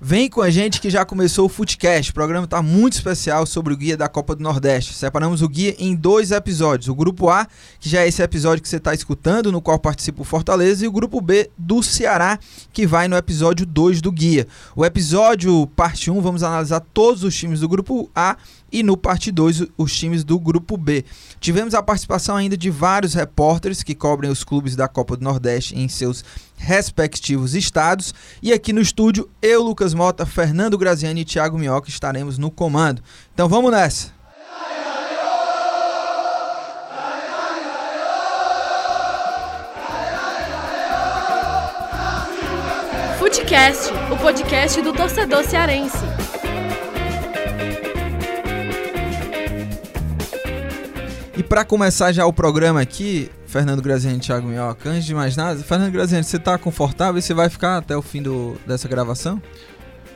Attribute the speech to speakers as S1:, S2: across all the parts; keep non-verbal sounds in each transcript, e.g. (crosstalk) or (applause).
S1: Vem com a gente que já começou o Footcast. O programa está muito especial sobre o guia da Copa do Nordeste. Separamos o guia em dois episódios. O grupo A, que já é esse episódio que você está escutando, no qual participa o Fortaleza, e o grupo B do Ceará, que vai no episódio 2 do guia. O episódio parte 1, vamos analisar todos os times do grupo A e no parte 2 os times do grupo B. Tivemos a participação ainda de vários repórteres que cobrem os clubes da Copa do Nordeste em seus respectivos estados. E aqui no estúdio, eu, Lucas Mota, Fernando Graziani e Thiago Minhoca estaremos no comando. Então vamos nessa!
S2: Footcast, o podcast do torcedor cearense.
S1: E para começar já o programa aqui, Fernando Graziani e Thiago Minhoca, antes de mais nada, Fernando Graziani, você tá confortável e você vai ficar até o fim do, dessa gravação?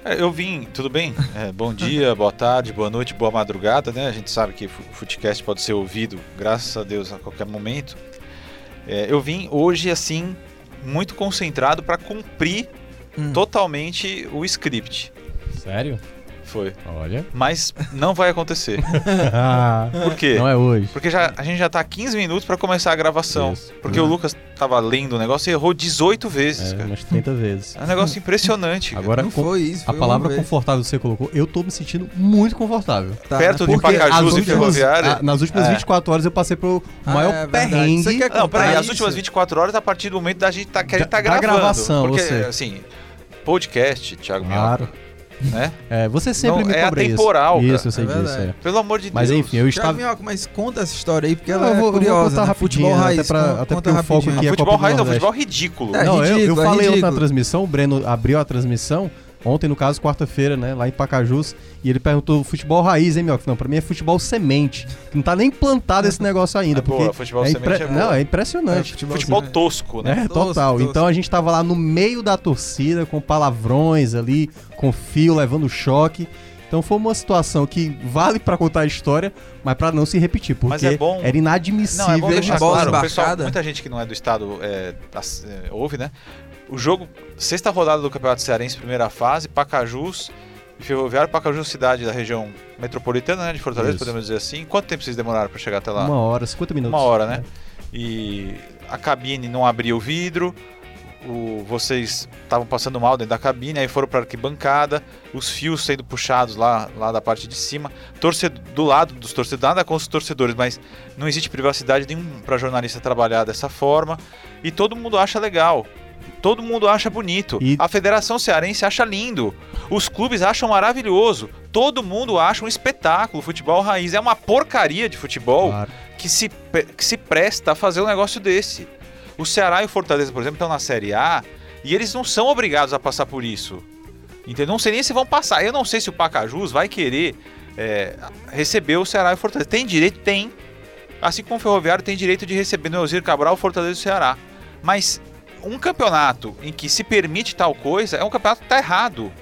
S3: É, eu vim, tudo bem? É, bom dia, boa tarde, boa noite, boa madrugada, né? A gente sabe que o Footcast pode ser ouvido, graças a Deus, a qualquer momento. É, eu vim hoje, assim, muito concentrado para cumprir hum. totalmente o script.
S4: Sério?
S3: Foi.
S4: Olha.
S3: Mas não vai acontecer. (laughs)
S4: ah,
S3: Por quê?
S4: Não é hoje.
S3: Porque já, a gente já tá 15 minutos para começar a gravação. Isso. Porque uhum. o Lucas tava lendo o negócio e errou 18 vezes,
S4: é,
S3: cara.
S4: Umas 30 vezes.
S3: É um negócio impressionante.
S4: Agora,
S1: não foi isso. Foi
S4: a palavra confortável que você colocou, eu tô me sentindo muito confortável.
S3: Tá, Perto de Pacajus e Ferroviária.
S4: A, nas últimas é. 24 horas eu passei pro ah, maior é, perrengue. Você
S3: quer não, peraí, as últimas 24 horas a partir do momento da gente tá, que a gente tá gravando.
S4: Da gravação,
S3: porque,
S4: você.
S3: assim, podcast, Thiago
S4: Claro.
S3: Né?
S4: É, você sempre
S3: não,
S4: me
S3: é
S4: cobra
S3: atemporal,
S4: isso.
S3: Cara.
S4: Isso, eu sei
S3: é
S4: disso. É.
S3: Pelo amor de
S4: mas,
S3: Deus.
S4: Mas enfim, eu estava...
S1: Minhoca, mas conta essa história aí, porque ela
S4: eu vou,
S1: é curiosa.
S4: Eu vou contar
S1: né?
S4: rapidinho,
S1: futebol
S4: até,
S1: raiz,
S4: pra, até porque o foco aqui é
S3: Futebol raiz é futebol ridículo.
S1: É,
S4: não,
S1: ridículo,
S4: eu, eu
S1: é
S4: falei
S1: ridículo.
S4: na transmissão, o Breno abriu a transmissão Ontem, no caso, quarta-feira, né, lá em Pacajus, e ele perguntou futebol raiz, hein, meu? Não, pra mim é futebol semente. Não tá nem plantado esse negócio ainda. É porque
S3: boa, futebol é impre... semente é
S4: Não, é impressionante.
S3: É, futebol, futebol tosco, né?
S4: É, total.
S3: Tosco.
S4: Então a gente tava lá no meio da torcida, com palavrões ali, com fio, levando choque. Então foi uma situação que vale para contar a história, mas para não se repetir, porque
S3: é bom...
S4: era inadmissível.
S3: Não, é bom deixar claro, pessoal,
S1: né?
S3: muita gente que não é do estado é, é, ouve, né? O jogo, sexta rodada do Campeonato Cearense, primeira fase, Pacajus e Ferroviário. Pacajus, cidade da região metropolitana, né, de Fortaleza, Isso. podemos dizer assim. Quanto tempo vocês demoraram para chegar até lá?
S4: Uma hora, 50 minutos.
S3: Uma hora, né? É. E a cabine não abria o vidro, o, vocês estavam passando mal dentro da cabine, aí foram para arquibancada, os fios sendo puxados lá, lá da parte de cima, torcedor, do lado dos torcedores, nada com os torcedores, mas não existe privacidade nenhuma para jornalista trabalhar dessa forma, e todo mundo acha legal. Todo mundo acha bonito. E... A Federação Cearense acha lindo. Os clubes acham maravilhoso. Todo mundo acha um espetáculo. Futebol raiz é uma porcaria de futebol claro. que, se, que se presta a fazer um negócio desse. O Ceará e o Fortaleza, por exemplo, estão na Série A e eles não são obrigados a passar por isso. Entendeu? Não sei nem se vão passar. Eu não sei se o Pacajus vai querer é, receber o Ceará e o Fortaleza. Tem direito? Tem. Assim como o Ferroviário tem direito de receber no Elzir Cabral o Fortaleza e o Ceará. Mas um campeonato em que se permite tal coisa é um campeonato que está errado.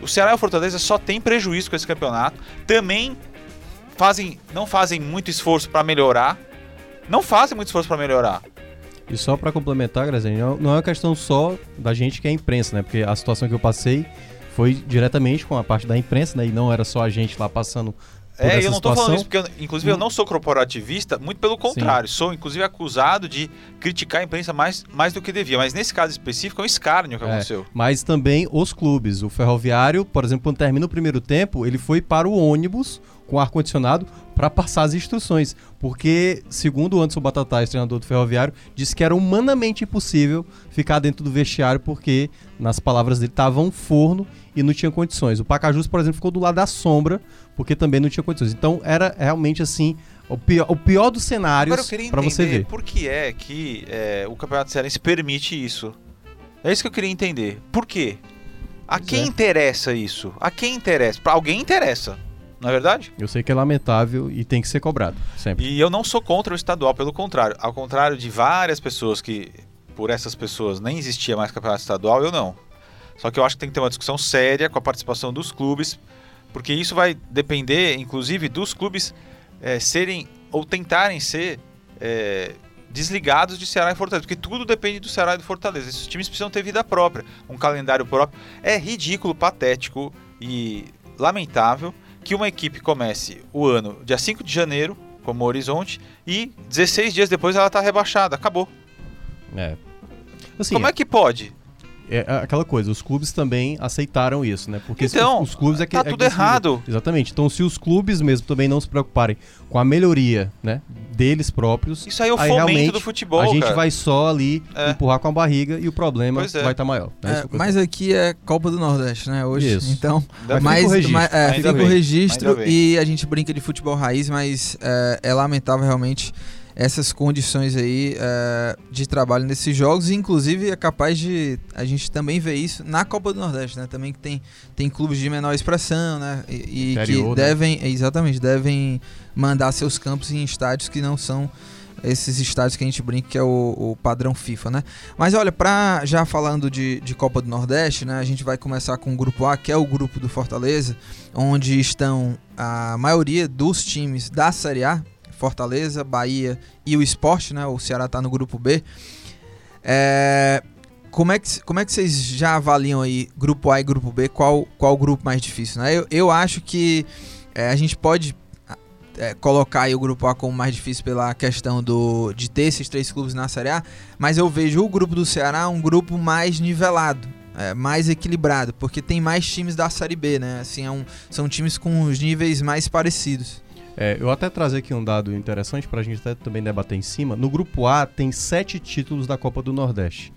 S3: O Ceará e o Fortaleza só tem prejuízo com esse campeonato. Também fazem, não fazem muito esforço para melhorar. Não fazem muito esforço para melhorar.
S4: E só para complementar, Grazinho, não é uma questão só da gente que é imprensa, né? Porque a situação que eu passei foi diretamente com a parte da imprensa, né? E não era só a gente lá passando
S3: é,
S4: eu
S3: não
S4: estou
S3: falando isso porque, eu, inclusive, eu não sou corporativista, muito pelo contrário. Sim. Sou, inclusive, acusado de criticar a imprensa mais, mais do que devia. Mas nesse caso específico é um escárnio que é, aconteceu.
S4: Mas também os clubes. O Ferroviário, por exemplo, quando termina o primeiro tempo, ele foi para o ônibus com ar-condicionado para passar as instruções. Porque, segundo o Anderson Batatais, treinador do Ferroviário, disse que era humanamente impossível ficar dentro do vestiário porque, nas palavras dele, estava um forno e não tinha condições. O Pacajus, por exemplo, ficou do lado da sombra porque também não tinha condições. Então era realmente assim o pior, o pior dos cenários para você ver.
S3: Por que é que é, o Campeonato Cearense permite isso? É isso que eu queria entender. Por quê? A pois quem é. interessa isso? A quem interessa? Para alguém interessa. Não é verdade?
S4: Eu sei que é lamentável e tem que ser cobrado, sempre.
S3: E eu não sou contra o estadual, pelo contrário. Ao contrário de várias pessoas que, por essas pessoas, nem existia mais campeonato estadual, eu não. Só que eu acho que tem que ter uma discussão séria com a participação dos clubes porque isso vai depender, inclusive, dos clubes é, serem ou tentarem ser é, desligados de Ceará e Fortaleza, porque tudo depende do Ceará e do Fortaleza. Esses times precisam ter vida própria, um calendário próprio. É ridículo, patético e lamentável que uma equipe comece o ano dia 5 de janeiro, como Horizonte, e 16 dias depois ela está rebaixada. Acabou.
S4: É. Assim,
S3: como é que pode?
S4: É aquela coisa, os clubes também aceitaram isso, né? Porque
S3: então,
S4: os, os clubes é que.
S3: Tá
S4: é
S3: tudo
S4: que
S3: errado.
S4: Exatamente. Então, se os clubes mesmo também não se preocuparem com a melhoria, né? Deles próprios.
S3: Isso aí é o fomento
S4: realmente,
S3: do futebol.
S4: A gente
S3: cara.
S4: vai só ali
S3: É.
S4: empurrar com a barriga e o problema
S3: é.
S4: vai estar maior. né?
S1: É,
S4: eu
S1: mas aqui é Copa do Nordeste, né? Hoje.
S4: Isso.
S1: Então,
S3: Ainda
S1: mas,
S4: fica o registro.
S1: mas- é, fica o registro e a gente brinca de futebol raiz, mas é, é lamentável realmente essas condições aí é, de trabalho nesses jogos, e inclusive é capaz de a gente também ver isso na Copa do Nordeste, né? Também que tem, tem clubes de menor expressão, né? E, e
S4: Interior,
S1: que
S4: né?
S1: devem, exatamente, devem mandar seus campos em estádios que não são esses estádios que a gente brinca que é o, o padrão FIFA, né? Mas olha, pra, já falando de, de Copa do Nordeste, né? A gente vai começar com o grupo A, que é o grupo do Fortaleza, onde estão a maioria dos times da Série A, Fortaleza, Bahia e o Sport, né? O Ceará tá no grupo B. É, como, é que, como é que vocês já avaliam aí grupo A e grupo B? Qual, qual grupo mais difícil, né? Eu, eu acho que é, a gente pode é, colocar o grupo A como mais difícil pela questão do, de ter esses três clubes na Série A, mas eu vejo o grupo do Ceará um grupo mais nivelado, é, mais equilibrado, porque tem mais times da Série B, né? Assim, é um, são times com os níveis mais parecidos.
S4: É, eu até trazer aqui um dado interessante para a gente também debater em cima. No grupo A tem sete títulos da Copa do Nordeste.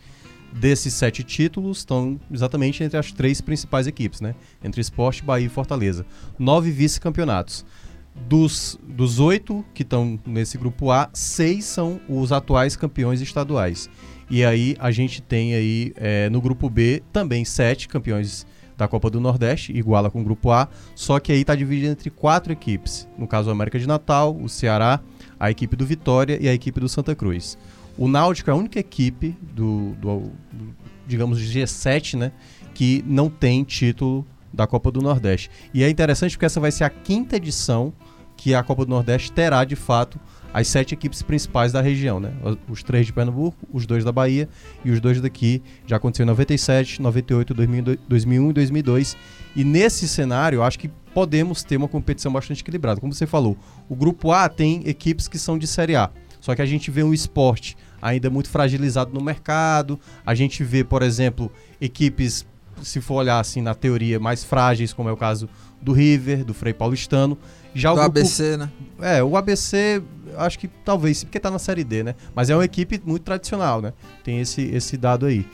S4: Desses sete títulos estão exatamente entre as três principais equipes, né? Entre Esporte, Bahia e Fortaleza. Nove vice-campeonatos. Dos, dos oito que estão nesse grupo A, seis são os atuais campeões estaduais. E aí a gente tem aí é, no grupo B também sete campeões da Copa do Nordeste, iguala com o grupo A, só que aí está dividido entre quatro equipes. No caso, o América de Natal, o Ceará, a equipe do Vitória e a equipe do Santa Cruz. O Náutico é a única equipe do, do, digamos, G7, né, que não tem título da Copa do Nordeste. E é interessante porque essa vai ser a quinta edição que a Copa do Nordeste terá, de fato, as sete equipes principais da região, né? Os três de Pernambuco, os dois da Bahia e os dois daqui. Já aconteceu em 97, 98, 2002, 2001 e 2002. E nesse cenário, acho que podemos ter uma competição bastante equilibrada. Como você falou, o grupo A tem equipes que são de Série A. Só que a gente vê um esporte ainda muito fragilizado no mercado. A gente vê, por exemplo, equipes, se for olhar assim na teoria, mais frágeis, como é o caso do River, do Frei Paulistano. Já
S1: do
S4: o grupo,
S1: ABC, né?
S4: É, o ABC, acho que talvez, porque tá na Série D, né? Mas é uma equipe muito tradicional, né? Tem esse, esse dado aí.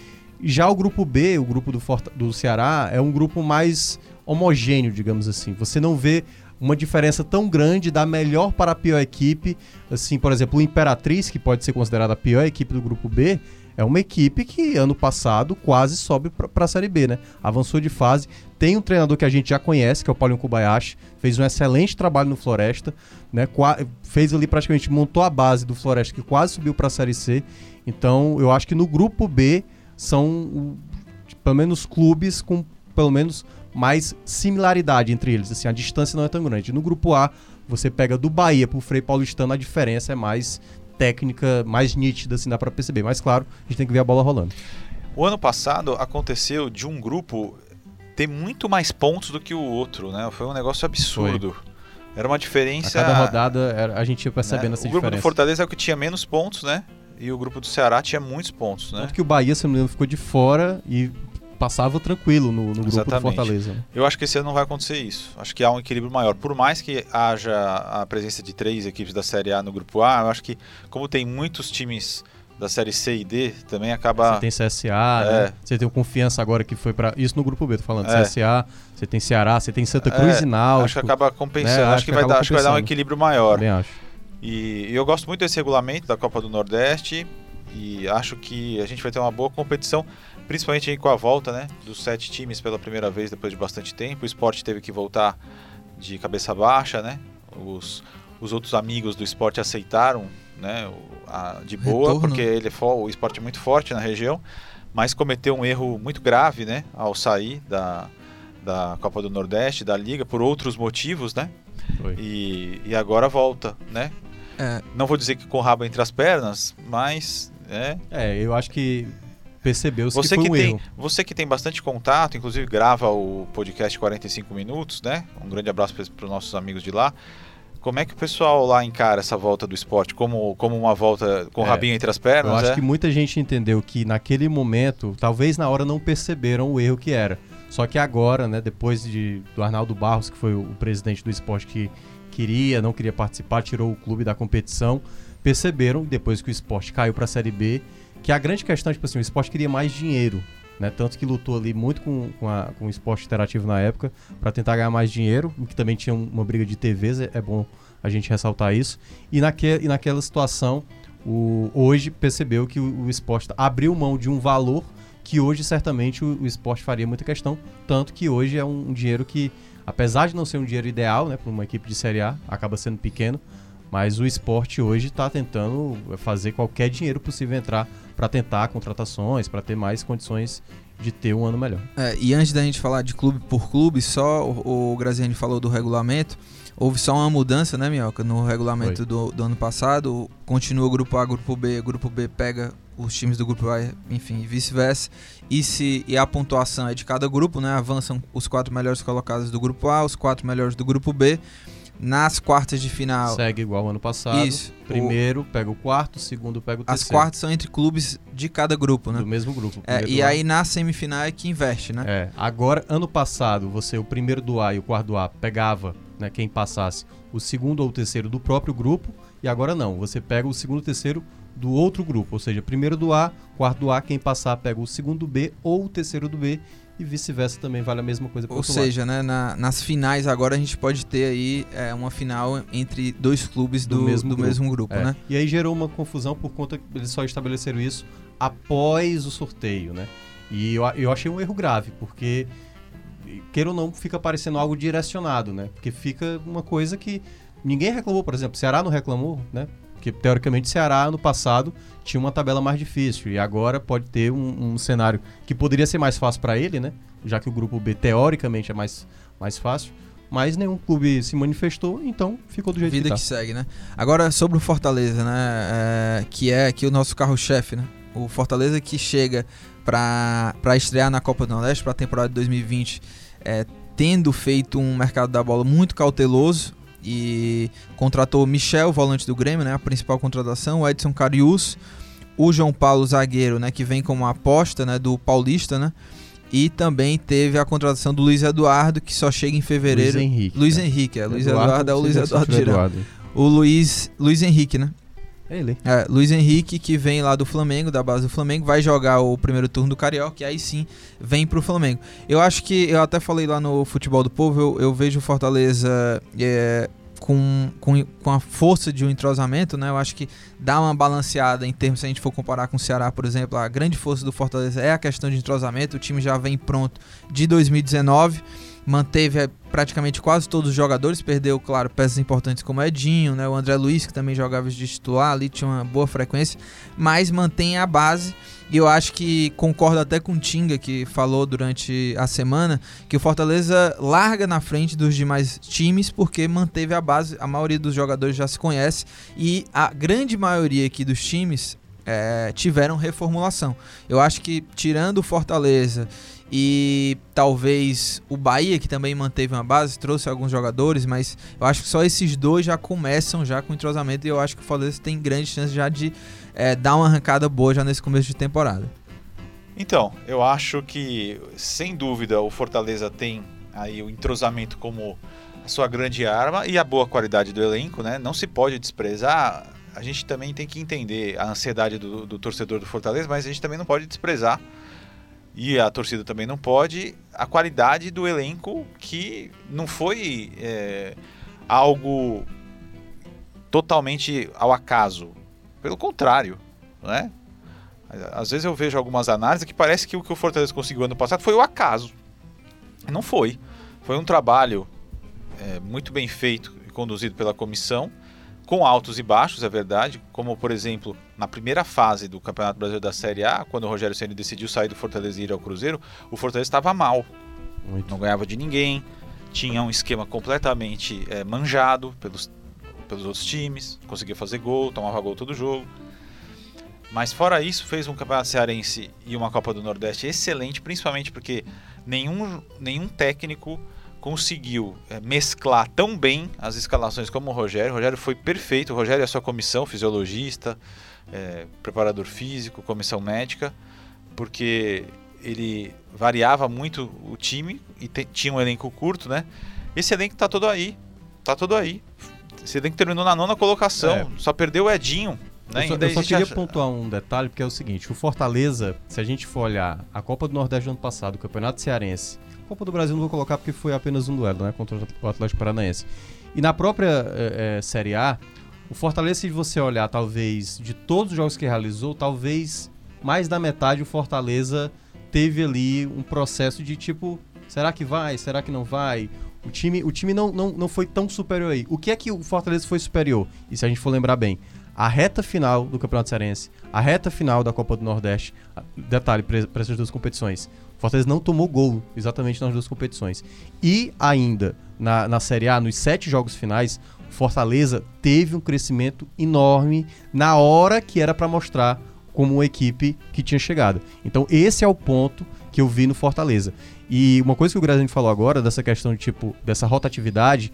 S4: Já o grupo B, o grupo do, Forta, do Ceará, é um grupo mais homogêneo, digamos assim. Você não vê uma diferença tão grande da melhor para a pior equipe. Assim, por exemplo, o Imperatriz, que pode ser considerada a pior equipe do grupo B, é uma equipe que ano passado quase sobe para a Série B, né? Avançou de fase. Tem um treinador que a gente já conhece, que é o Paulinho Kobayashi, fez um excelente trabalho no Floresta, né? Qua fez ali praticamente, montou a base do Floresta, que quase subiu para a Série C. Então, eu acho que no grupo B são pelo menos clubes com pelo menos mais similaridade entre eles. Assim, a distância não é tão grande. No grupo A, você pega do Bahia pro Frei Paulistano, a diferença é mais técnica, mais nítida, assim, dá para perceber. Mas claro, a gente tem que ver a bola rolando.
S3: O ano passado aconteceu de um grupo ter muito mais pontos do que o outro, né? Foi um negócio absurdo. Era uma diferença.
S4: A cada rodada a gente ia percebendo
S3: né?
S4: essa
S3: O grupo
S4: diferença.
S3: do Fortaleza é o que tinha menos pontos, né? E o grupo do Ceará tinha muitos pontos, né?
S4: Tanto que o Bahia, se não me engano, ficou de fora e passava tranquilo no, no grupo
S3: Exatamente.
S4: Fortaleza. né?
S3: Eu acho que esse ano não vai acontecer isso. Acho que há um equilíbrio maior. Por mais que haja a presença de três equipes da Série A no grupo A, eu acho que, como tem muitos times da Série C e D, também acaba.
S4: Você tem CSA,
S3: É.
S4: né? Você tem o Confiança agora que foi pra. Isso no grupo B, tô falando.
S3: É.
S4: CSA, você tem Ceará, você tem Santa Cruz
S3: É,
S4: e Náutico.
S3: Acho que acaba compensando.
S4: né?
S3: Acho,
S4: Acho
S3: que,
S4: que
S3: vai dar, acho que vai dar um equilíbrio maior.
S4: Também acho.
S3: E, e eu gosto muito desse regulamento da Copa do Nordeste e acho que a gente vai ter uma boa competição, principalmente aí com a volta né, dos sete times pela primeira vez depois de bastante tempo. O esporte teve que voltar de cabeça baixa, né? Os, os outros amigos do esporte aceitaram né, a- de boa,
S1: Retorno.
S3: porque ele é o esporte é muito forte na região, mas cometeu um erro muito grave né, ao sair da, da Copa do Nordeste, da Liga, por outros motivos, né? E, e agora volta, né?
S1: É.
S3: Não vou dizer que com o rabo entre as pernas, mas é,
S4: É, eu acho que percebeu-se que
S3: Você
S4: foi
S3: que,
S4: um
S3: tem,
S4: erro.
S3: você que tem bastante contato, inclusive grava o podcast 45 minutos, né? Um grande abraço para os nossos amigos de lá. Como é que o pessoal lá encara essa volta do esporte? Como, como uma volta com o
S4: É,
S3: rabinho entre as pernas?
S4: Eu acho
S3: é?
S4: que muita gente entendeu que naquele momento, talvez na hora não perceberam o erro que era. Só que agora, né, depois de, do Arnaldo Barros, que foi o, o presidente do esporte que queria, não queria participar, tirou o clube da competição, perceberam, depois que o esporte caiu para a Série B, que a grande questão, tipo assim, o esporte queria mais dinheiro. Né? Tanto que lutou ali muito com, com, a- com o esporte interativo na época para tentar ganhar mais dinheiro, que também tinha um- uma briga de TVs, é, é bom a gente ressaltar isso. E, naque, e naquela situação, o, hoje percebeu que o, o esporte abriu mão de um valor que hoje certamente o, o esporte faria muita questão, tanto que hoje é um, um dinheiro que, apesar de não ser um dinheiro ideal né, para uma equipe de Série A, acaba sendo pequeno, mas o esporte hoje está tentando fazer qualquer dinheiro possível entrar para tentar contratações, para ter mais condições de ter um ano melhor.
S1: É, e antes da gente falar de clube por clube, só o, o Graziani falou do regulamento. Houve só uma mudança, né, Minhoca, no regulamento do, do ano passado. Continua grupo A, grupo B, grupo B pega os times do grupo A, enfim, vice-versa. E se e a pontuação é de cada grupo, né? Avançam os quatro melhores colocados do grupo A, os quatro melhores do grupo B. Nas quartas de final,
S4: Segue igual ano passado.
S1: Isso.
S4: Primeiro pega o quarto, segundo pega o
S1: as
S4: terceiro.
S1: quartas são entre clubes de cada grupo, né?
S4: do mesmo grupo. o
S1: É, e aí na semifinal é que investe, né?
S4: É, agora, ano passado, você, o primeiro do A e o quarto do A, pegava, né, quem passasse, o segundo ou o terceiro do próprio grupo, e agora não, você pega o segundo e o terceiro do outro grupo, ou seja, primeiro do A, quarto do A, quem passar pega o segundo do B ou o terceiro do B, e vice-versa também vale a mesma coisa
S1: Ou seja, né, na- nas finais agora a gente pode ter aí é, uma final entre dois clubes do,
S4: Do
S1: do
S4: mesmo
S1: mesmo,
S4: grupo.
S1: grupo,
S4: É,
S1: né?
S4: E aí gerou uma confusão por conta que eles só estabeleceram isso após o sorteio, né? E eu, eu achei um erro grave, porque, queira ou não, fica parecendo algo direcionado, né? Porque fica uma coisa que ninguém reclamou, por exemplo, Ceará não reclamou, né? Porque, teoricamente, Ceará, no passado, tinha uma tabela mais difícil. E agora pode ter um, um cenário que poderia ser mais fácil para ele, né? Já que o grupo B, teoricamente, é mais, mais fácil. Mas nenhum clube se manifestou, então ficou do jeito
S1: Vida
S4: que
S1: que,
S4: tá.
S1: segue, né? Agora sobre o Fortaleza, né? é, que é aqui o nosso carro-chefe, né? O Fortaleza que chega pra estrear na Copa do Nordeste para a temporada de 2020, é, tendo feito um mercado da bola muito cauteloso e contratou Michel, volante do Grêmio, né? A principal contratação, o Edson Carius, o João Paulo zagueiro, né? Que vem como aposta, né? Do Paulista, né? E também teve a contratação do Luiz Eduardo, que só chega em fevereiro.
S4: Luiz Henrique.
S1: Luiz
S4: né?
S1: Henrique, é. Luiz Eduardo é o Luiz Eduardo Girão.
S4: Eduardo.
S1: O Luiz, Luiz Henrique, né?
S4: É ele.
S1: É, Luiz Henrique, que vem lá do Flamengo, da base do Flamengo, vai jogar o primeiro turno do Carioca e aí sim vem pro Flamengo. Eu acho que, eu até falei lá no Futebol do Povo, eu, eu vejo o Fortaleza é, com, com, com a força de um entrosamento, né? Eu acho que dá uma balanceada em termos, se a gente for comparar com o Ceará, por exemplo, a grande força do Fortaleza é a questão de entrosamento, o time já vem pronto de 2019 manteve é, praticamente quase todos os jogadores, perdeu, claro, peças importantes como Edinho, né, o André Luiz, que também jogava de titular ali, tinha uma boa frequência, mas mantém a base. E eu acho que concordo até com o Tinga, que falou durante a semana, que o Fortaleza larga na frente dos demais times porque manteve a base, a maioria dos jogadores já se conhece e a grande maioria aqui dos times é, tiveram reformulação. Eu acho que tirando o Fortaleza e talvez o Bahia, que também manteve uma base, trouxe alguns jogadores, mas eu acho que só esses dois já começam já com entrosamento e eu acho que o Fortaleza tem grande chance já de é, dar uma arrancada boa já nesse começo de temporada.
S3: Então, eu acho que, sem dúvida, o Fortaleza tem aí o entrosamento como a sua grande arma e a boa qualidade do elenco, né? Não se pode desprezar. A gente também tem que entender a ansiedade do, do torcedor do Fortaleza, mas a gente também não pode desprezar e a torcida também não pode a qualidade do elenco que não foi é, algo totalmente ao acaso. Pelo contrário, né? Às vezes eu vejo algumas análises que parece que o que o Fortaleza conseguiu ano passado foi o acaso. Não foi. Foi um trabalho é, muito bem feito e conduzido pela comissão, com altos e baixos, é verdade. Como, por exemplo, na primeira fase do Campeonato Brasileiro da Série A, quando o Rogério Ceni decidiu sair do Fortaleza e ir ao Cruzeiro, o Fortaleza estava mal.
S4: Muito.
S3: Não ganhava de ninguém, tinha um esquema completamente é, manjado pelos, pelos outros times, conseguia fazer gol, tomava gol todo jogo. Mas fora isso, fez um campeonato cearense e uma Copa do Nordeste excelente, principalmente porque nenhum, nenhum técnico conseguiu é, mesclar tão bem as escalações como o Rogério. O Rogério foi perfeito, o Rogério e a sua comissão, fisiologista, é, preparador físico, comissão médica, porque ele variava muito o time e te, tinha um elenco curto, né? Esse elenco tá todo aí, tá todo aí. Esse elenco terminou na nona colocação, é. só perdeu o Edinho, né?
S4: Eu só, eu só queria pontuar um detalhe, porque é o seguinte: o Fortaleza, se a gente for olhar a Copa do Nordeste do ano passado, o Campeonato Cearense, Copa do Brasil não vou colocar porque foi apenas um duelo né, contra o Atlético Paranaense. E na própria é, é, Série A, o Fortaleza, se você olhar, talvez, de todos os jogos que realizou, talvez mais da metade o Fortaleza teve ali um processo de tipo, será que vai? Será que não vai? O time, o time não, não, não foi tão superior aí. O que é que o Fortaleza foi superior? E se a gente for lembrar bem, a reta final do Campeonato Cearense, a reta final da Copa do Nordeste, detalhe para essas duas competições, Fortaleza não tomou gol exatamente nas duas competições. E ainda na, na Série A, nos sete jogos finais, Fortaleza teve um crescimento enorme na hora que era para mostrar como uma equipe que tinha chegado. Então esse é o ponto que eu vi no Fortaleza. E uma coisa que o Graziani falou agora, dessa questão de tipo, dessa rotatividade,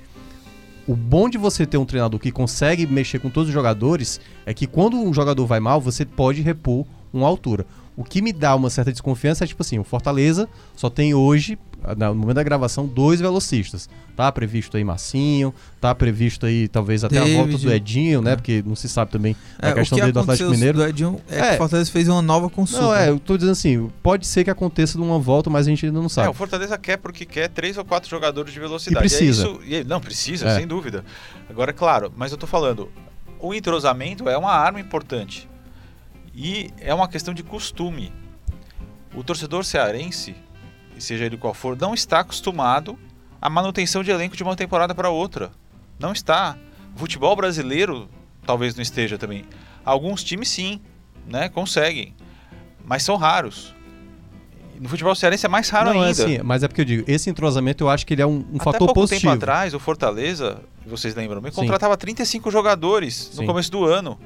S4: o bom de você ter um treinador que consegue mexer com todos os jogadores é que quando um jogador vai mal, você pode repor uma altura. O que me dá uma certa desconfiança é tipo assim, o Fortaleza só tem hoje no momento da gravação, dois velocistas. Tá previsto aí Massinho, tá previsto aí talvez até David. a volta do Edinho, né? É. Porque não se sabe também
S1: é, a questão dele do Atlético Mineiro. Do Edinho é, é que o Fortaleza fez uma nova consulta.
S4: Não, é, eu tô dizendo assim, pode ser que aconteça de uma volta, mas a gente ainda não sabe. É,
S3: o Fortaleza quer porque quer três ou quatro jogadores de velocidade.
S4: E precisa. É
S3: isso, e, não, precisa, é. sem dúvida. Agora, é claro, mas eu tô falando, o entrosamento é uma arma importante. E é uma questão de costume. O torcedor cearense seja ele qual for, não está acostumado à manutenção de elenco de uma temporada para outra. Não está. O futebol brasileiro talvez não esteja também. Alguns times sim, né, conseguem, mas são raros. No futebol cearense é mais raro não, é ainda. É assim,
S4: mas é porque eu digo, esse entrosamento eu acho que ele é um, um
S3: Até
S4: fator
S3: pouco
S4: positivo.
S3: tempo atrás, o Fortaleza, vocês lembram, me contratava 35 jogadores sim. no começo do ano,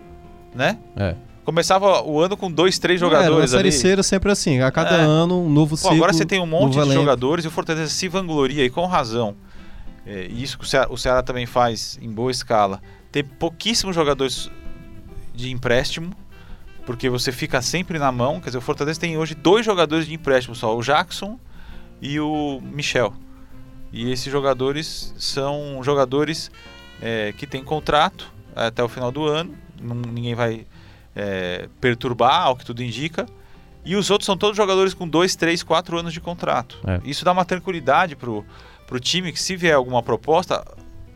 S3: né?
S4: É.
S3: Começava o ano com dois, três jogadores
S4: é, a Série C era sempre assim, a cada é. ano um novo ciclo. Pô,
S3: agora você tem um monte de elenco. jogadores e o Fortaleza se vangloria e com razão. É, isso que o Ceará, o Ceará também faz em boa escala. Tem pouquíssimos jogadores de empréstimo, porque você fica sempre na mão. Quer dizer, o Fortaleza tem hoje dois jogadores de empréstimo só, o Jackson e o Michel. E esses jogadores são jogadores é, que têm contrato até o final do ano. Não, ninguém vai é, perturbar, ao que tudo indica. E os outros são todos jogadores com 2, 3, 4 anos de contrato. É. Isso dá uma tranquilidade pro, pro time que se vier alguma proposta,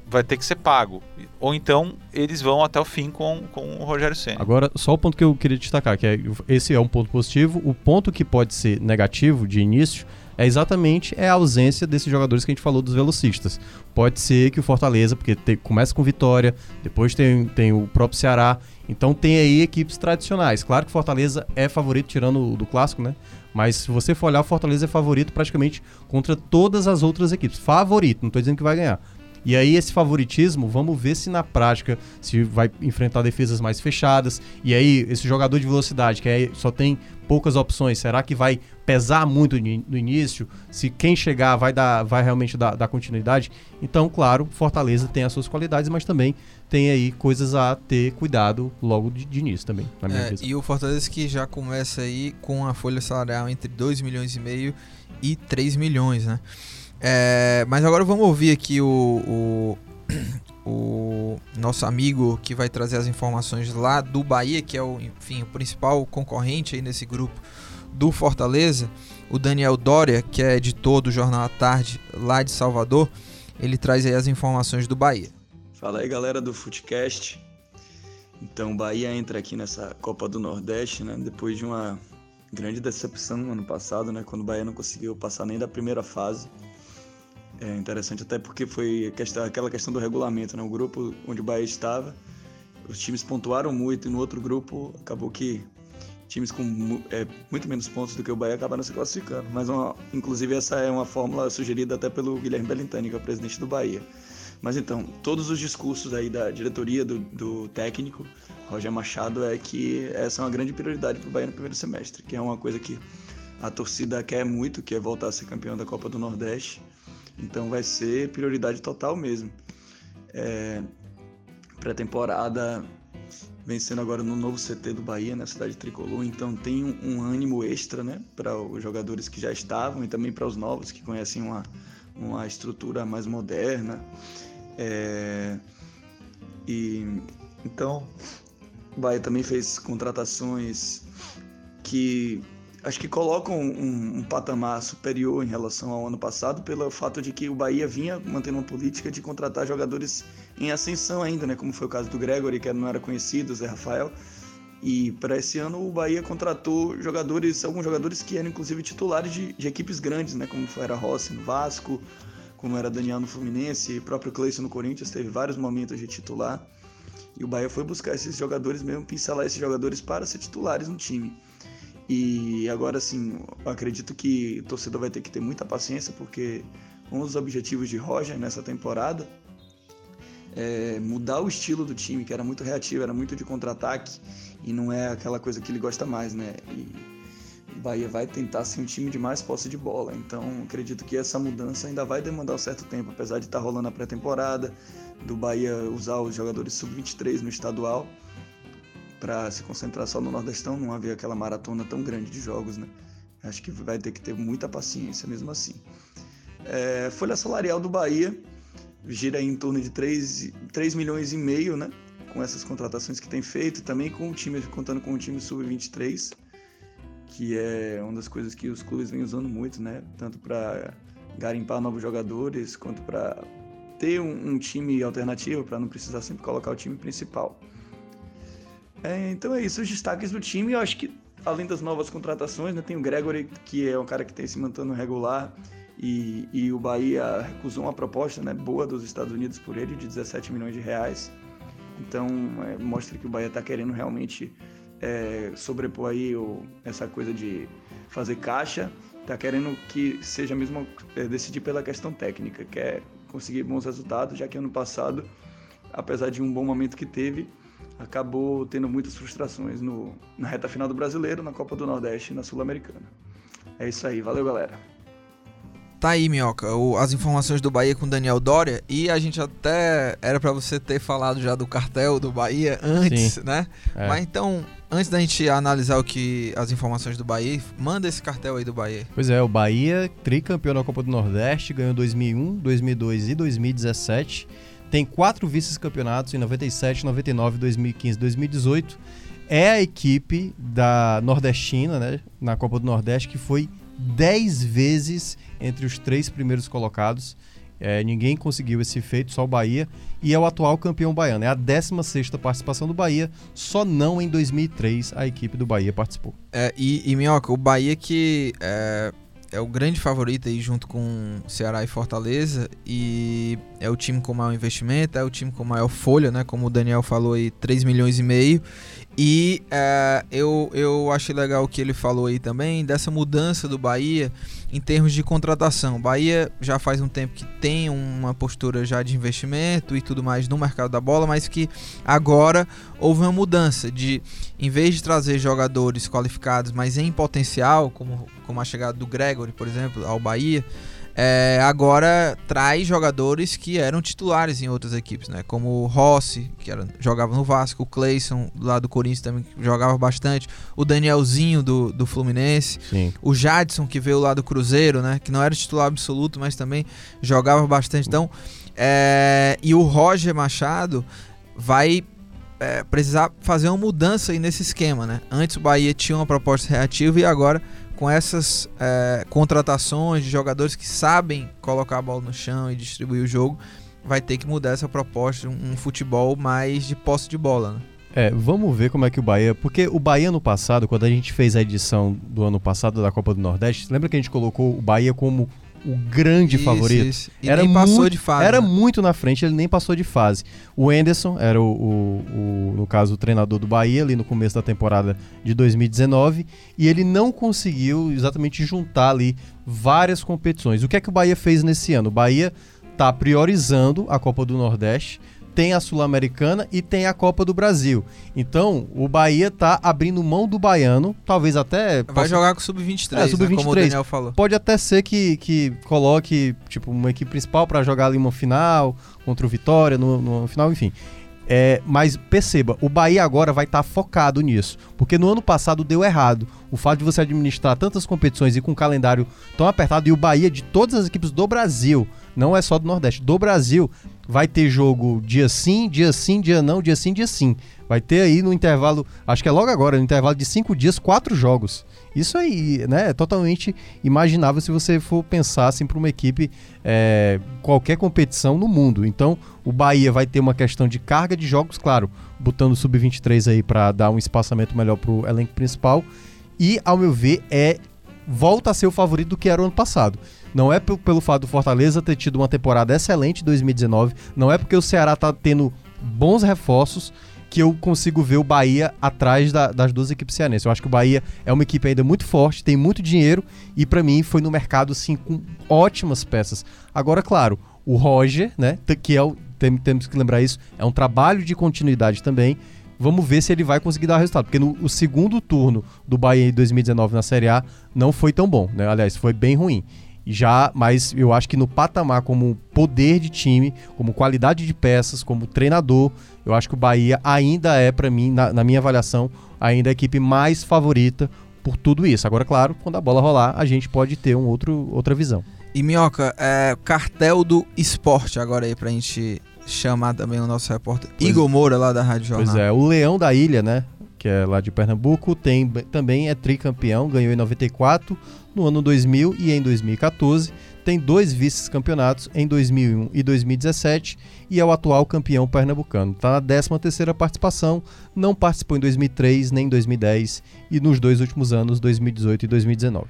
S3: vai ter que ser pago. Ou então eles vão até o fim com, com o Rogério Senna.
S4: Agora, só o ponto que eu queria destacar, que é, esse é um ponto positivo. O ponto que pode ser negativo de início é exatamente é a ausência desses jogadores que a gente falou dos velocistas. Pode ser que o Fortaleza, porque te, começa com Vitória, depois tem, tem o próprio Ceará, então tem aí equipes tradicionais. Claro que Fortaleza é favorito, tirando do clássico, né? Mas se você for olhar, Fortaleza é favorito praticamente contra todas as outras equipes. Favorito, não estou dizendo que vai ganhar. E aí esse favoritismo, vamos ver se na prática se vai enfrentar defesas mais fechadas. E aí esse jogador de velocidade que aí só tem poucas opções, será que vai pesar muito no início? Se quem chegar vai dar, vai realmente dar, dar continuidade? Então, claro, Fortaleza tem as suas qualidades, mas também tem aí coisas a ter cuidado logo de, de início também,
S1: na minha é, E o Fortaleza que já começa aí com a folha salarial entre 2 milhões e meio e 3 milhões, né? É, mas agora vamos ouvir aqui o, o, (clears throat) o, nosso amigo que vai trazer as informações lá do Bahia, que é o, enfim, o principal concorrente aí nesse grupo do Fortaleza, o Daniel Dória, que é editor do Jornal à Tarde lá de Salvador. Ele traz aí as informações do Bahia.
S5: Fala aí galera do Footcast. Então, Bahia entra aqui nessa Copa do Nordeste, né? Depois de uma grande decepção no ano passado, né? Quando o Bahia não conseguiu passar nem da primeira fase. É interessante até porque foi aquela questão do regulamento, né? O grupo onde o Bahia estava, os times pontuaram muito e no outro grupo acabou que times com é, muito menos pontos do que o Bahia acabaram se classificando. Mas, uma, inclusive, essa é uma fórmula sugerida até pelo Guilherme Bellintani, que é o presidente do Bahia. Mas então, todos os discursos aí da diretoria, do, do técnico, Roger Machado, é que essa é uma grande prioridade para o Bahia no primeiro semestre, que é uma coisa que a torcida quer muito, que é voltar a ser campeão da Copa do Nordeste. Então vai ser prioridade total mesmo. É, Pré-temporada vencendo agora no novo CT do Bahia, na cidade tricolor, então tem um, um ânimo extra né, para os jogadores que já estavam e também para os novos que conhecem uma, uma estrutura mais moderna. É, e então o Bahia também fez contratações que acho que colocam um, um, patamar superior em relação ao ano passado pelo fato de que o Bahia vinha mantendo uma política de contratar jogadores em ascensão ainda, né? Como foi o caso do Gregory, que não era conhecido, Zé Rafael. E para esse ano o Bahia contratou jogadores, alguns jogadores que eram inclusive titulares de, de equipes grandes, né? Como era Rossi no Vasco, como era Daniel no Fluminense, próprio Cleison no Corinthians, teve vários momentos de titular. E o Bahia foi buscar esses jogadores mesmo, pincelar esses jogadores para ser titulares no time. E agora sim, acredito que o torcedor vai ter que ter muita paciência, porque um dos objetivos de Roger nessa temporada é mudar o estilo do time, que era muito reativo, era muito de contra-ataque, e não é aquela coisa que ele gosta mais, né? E o Bahia vai tentar ser um time de mais posse de bola. Então, acredito que essa mudança ainda vai demandar um certo tempo, apesar de estar rolando a pré-temporada, do Bahia usar os jogadores sub-23 no estadual para se concentrar só no Nordestão, não haver aquela maratona tão grande de jogos, né? Acho que vai ter que ter muita paciência mesmo assim. É, folha salarial do Bahia gira em torno de 3, 3 milhões e meio, né? Com essas contratações que tem feito, também com o time, contando com o time sub-23, que é uma das coisas que os clubes vêm usando muito, né? Tanto para garimpar novos jogadores, quanto para ter um, um time alternativo, para não precisar sempre colocar o time principal. É, então é isso, os destaques do time. Eu acho que, além das novas contratações, né, tem o Gregory, que é um cara que tem se mantendo regular. E, e o Bahia recusou uma proposta né, boa dos Estados Unidos por ele, de 17 milhões de reais. Então, é, mostra que o Bahia está querendo realmente é, sobrepor aí o, essa coisa de fazer caixa. Está querendo que seja mesmo é, decidir pela questão técnica, quer conseguir bons resultados, já que ano passado, apesar de um bom momento que teve, acabou tendo muitas frustrações no, na reta final do Brasileiro, na Copa do Nordeste e na Sul-Americana. É isso aí, valeu galera.
S1: Tá aí, Minhoca, o, as informações do Bahia com Daniel Dória. E a gente até era para você ter falado já do cartel do Bahia antes, Sim. né? É. Mas então, antes da gente analisar o que as informações do Bahia, manda esse cartel aí do Bahia.
S4: Pois é, o Bahia, tricampeão da Copa do Nordeste, ganhou 2001, 2002 e 2017 tem quatro vice-campeonatos em 97, 99, 2015 2018. É a equipe da Nordestina, né, na Copa do Nordeste, que foi 10 vezes entre os três primeiros colocados. É, ninguém conseguiu esse feito, só o Bahia. E é o atual campeão baiano. É a 16 participação do Bahia, só não em 2003 a equipe do Bahia participou.
S1: É, e, e Minhoca, o Bahia que é, é o grande favorito aí junto com Ceará e Fortaleza e é o time com maior investimento, é o time com maior folha, né? Como o Daniel falou aí, 3 milhões e meio. E é, eu, eu achei legal o que ele falou aí também dessa mudança do Bahia em termos de contratação. Bahia já faz um tempo que tem uma postura já de investimento e tudo mais no mercado da bola, mas que agora houve uma mudança de, em vez de trazer jogadores qualificados, mas em potencial, como, como a chegada do Gregory, por exemplo, ao Bahia é, agora traz jogadores que eram titulares em outras equipes, né? Como o Rossi, que era, jogava no Vasco, o Cleison, lá do Corinthians também jogava bastante, o Danielzinho do, do Fluminense, Sim. o Jadson, que veio lá do Cruzeiro, né? Que não era titular absoluto, mas também jogava bastante. Então, é, e o Roger Machado vai é, precisar fazer uma mudança aí nesse esquema, né? Antes o Bahia tinha uma proposta reativa e agora com essas é, contratações de jogadores que sabem colocar a bola no chão e distribuir o jogo, vai ter que mudar essa proposta, um, um futebol mais de posse de bola. Né?
S4: É, vamos ver como é que o Bahia. Porque o Bahia no passado, quando a gente fez a edição do ano passado da Copa do Nordeste, lembra que a gente colocou o Bahia como o grande isso, favorito. Isso.
S1: E era nem passou muito, de fase.
S4: Era né? muito na frente, ele nem passou de fase. O Enderson era o, o, o, no caso, o treinador do Bahia ali no começo da temporada de 2019 e ele não conseguiu exatamente juntar ali várias competições. O que é que o Bahia fez nesse ano? O Bahia tá priorizando a Copa do Nordeste, tem a Sul-Americana e tem a Copa do Brasil. Então, o Bahia tá abrindo mão do baiano, talvez até.
S1: Vai
S4: possa-
S1: jogar com o Sub-23,
S4: É,
S1: né,
S4: Sub-23.
S1: como o Daniel falou.
S4: Pode até ser que, que coloque tipo uma equipe principal para jogar ali uma final contra o Vitória no, no final, enfim. É, mas perceba, o Bahia agora vai estar focado nisso, porque no ano passado deu errado. O fato de você administrar tantas competições e com um calendário tão apertado e o Bahia de todas as equipes do Brasil, não é só do Nordeste, do Brasil, vai ter jogo dia sim, dia sim, dia não, dia sim, dia sim. Vai ter aí no intervalo, acho que é logo agora, no intervalo de cinco dias, quatro jogos. Isso aí, né, é totalmente imaginável se você for pensar assim para uma equipe é, qualquer competição no mundo. Então, o Bahia vai ter uma questão de carga de jogos, claro, botando o sub-23 aí para dar um espaçamento melhor pro elenco principal. E, ao meu ver, é volta a ser o favorito do que era o ano passado. Não é pe- pelo fato do Fortaleza ter tido uma temporada excelente em 2019, não é porque o Ceará tá tendo bons reforços que eu consigo ver o Bahia atrás da- das duas equipes cearenses. Eu acho que o Bahia é uma equipe ainda muito forte, tem muito dinheiro e pra mim foi no mercado assim com ótimas peças. Agora, claro, o Roger, né, que é o tem- temos que lembrar isso, é um trabalho de continuidade também. Vamos ver se ele vai conseguir dar resultado, porque no o segundo turno do Bahia em 2019 na Série A não foi tão bom, né? Aliás, foi bem ruim. Já, mas eu acho que no patamar como poder de time, como qualidade de peças, como treinador, eu acho que o Bahia ainda é pra mim, na, na minha avaliação, ainda a equipe mais favorita por tudo isso. Agora, claro, quando a bola rolar, a gente pode ter um outro, outra visão.
S1: E Minhoca, é cartel do esporte agora aí pra gente chamar também o nosso repórter
S4: Pois-
S1: Igor Moura lá da Rádio Jornal.
S4: Pois é, o Leão da Ilha, né? Que é lá de Pernambuco, tem, também é tricampeão, ganhou em 94, no ano 2000 e em 2014. Tem dois vice-campeonatos em 2001 e 2017 e é o atual campeão pernambucano. Está na 13ª participação, não participou em 2003 nem em 2010 e nos dois últimos anos, 2018 e 2019.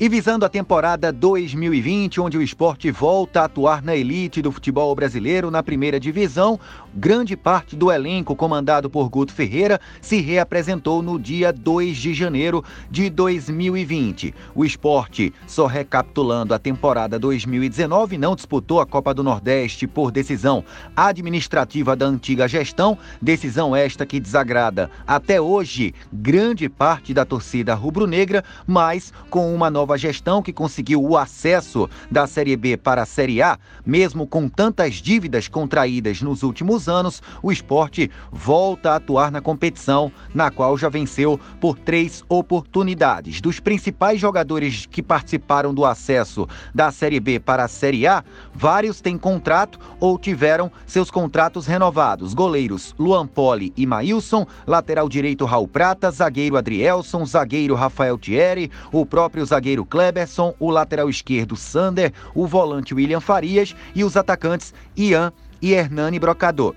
S6: E visando a temporada 2020, onde o esporte volta a atuar na elite do futebol brasileiro na primeira divisão, grande parte do elenco comandado por Guto Ferreira se reapresentou no dia 2 de janeiro de 2020. O esporte, só recapitulando a temporada 2019, não disputou a Copa do Nordeste por decisão administrativa da antiga gestão, decisão esta que desagrada até hoje grande parte da torcida rubro-negra, mas com uma nova gestão que conseguiu o acesso da Série B para a Série A, mesmo com tantas dívidas contraídas nos últimos anos, o esporte volta a atuar na competição, na qual já venceu por três oportunidades. Dos principais jogadores que participaram do acesso da Série B para a Série A, vários têm contrato ou tiveram seus contratos renovados. Goleiros Luan Poli e Maílson, lateral direito Raul Prata, zagueiro Adrielson, zagueiro Rafael Thierry, o próprio zagueiro Kleberson, o lateral esquerdo Sander, o volante William Farias e os atacantes Ian e Hernani Brocador.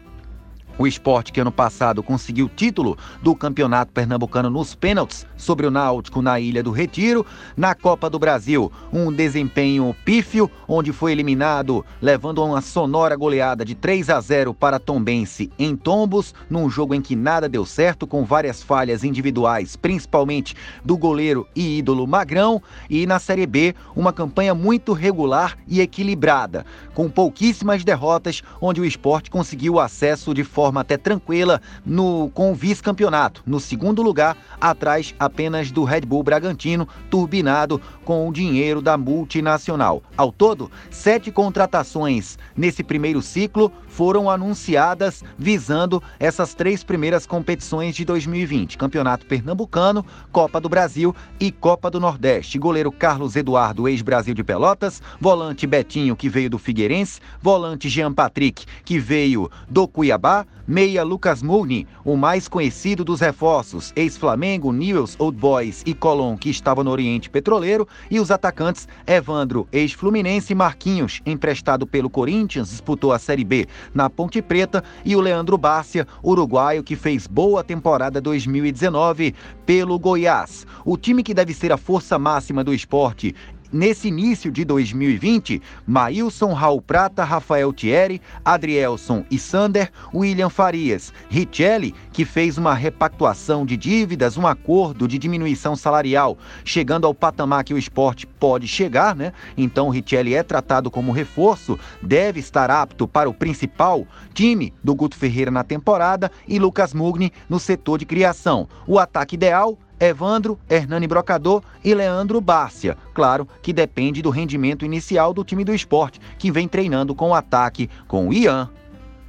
S6: O esporte que ano passado conseguiu o título do Campeonato Pernambucano nos pênaltis sobre o Náutico na Ilha do Retiro. Na Copa do Brasil, um desempenho pífio, onde foi eliminado, levando uma sonora goleada de 3 a 0 para Tombense em Tombos, num jogo em que nada deu certo, com várias falhas individuais, principalmente do goleiro e ídolo Magrão. E na Série B, uma campanha muito regular e equilibrada, com pouquíssimas derrotas, onde o esporte conseguiu acesso de forma até tranquila no, com o vice-campeonato, no segundo lugar, atrás apenas do Red Bull Bragantino, turbinado com o dinheiro da multinacional. Ao todo, sete contratações nesse primeiro ciclo foram anunciadas visando essas três primeiras competições de 2020: Campeonato Pernambucano, Copa do Brasil e Copa do Nordeste. Goleiro Carlos Eduardo, ex-Brasil de Pelotas, volante Betinho, que veio do Figueirense, volante Jean Patrick, que veio do Cuiabá, meia Lucas Mouni, o mais conhecido dos reforços, ex-Flamengo, Newells, Old Boys e Colón, que estava no Oriente Petroleiro, e os atacantes Evandro, ex-Fluminense, Marquinhos, emprestado pelo Corinthians, disputou a Série B na Ponte Preta, e o Leandro Bárcia, uruguaio, que fez boa temporada 2019 pelo Goiás. O time que deve ser a força máxima do esporte nesse início de 2020, Maílson, Raul Prata, Rafael Thierry, Adrielson e Sander, William Farias, Richelli, que fez uma repactuação de dívidas, um acordo de diminuição salarial, chegando ao patamar que o esporte pode chegar, né? Então Richelli é tratado como reforço, deve estar apto para o principal time do Guto Ferreira na temporada e Lucas Mugni no setor de criação. O ataque ideal Evandro, Hernani Brocador e Leandro Bárcia. Claro que depende do rendimento inicial do time do esporte, que vem treinando com o ataque com Ian,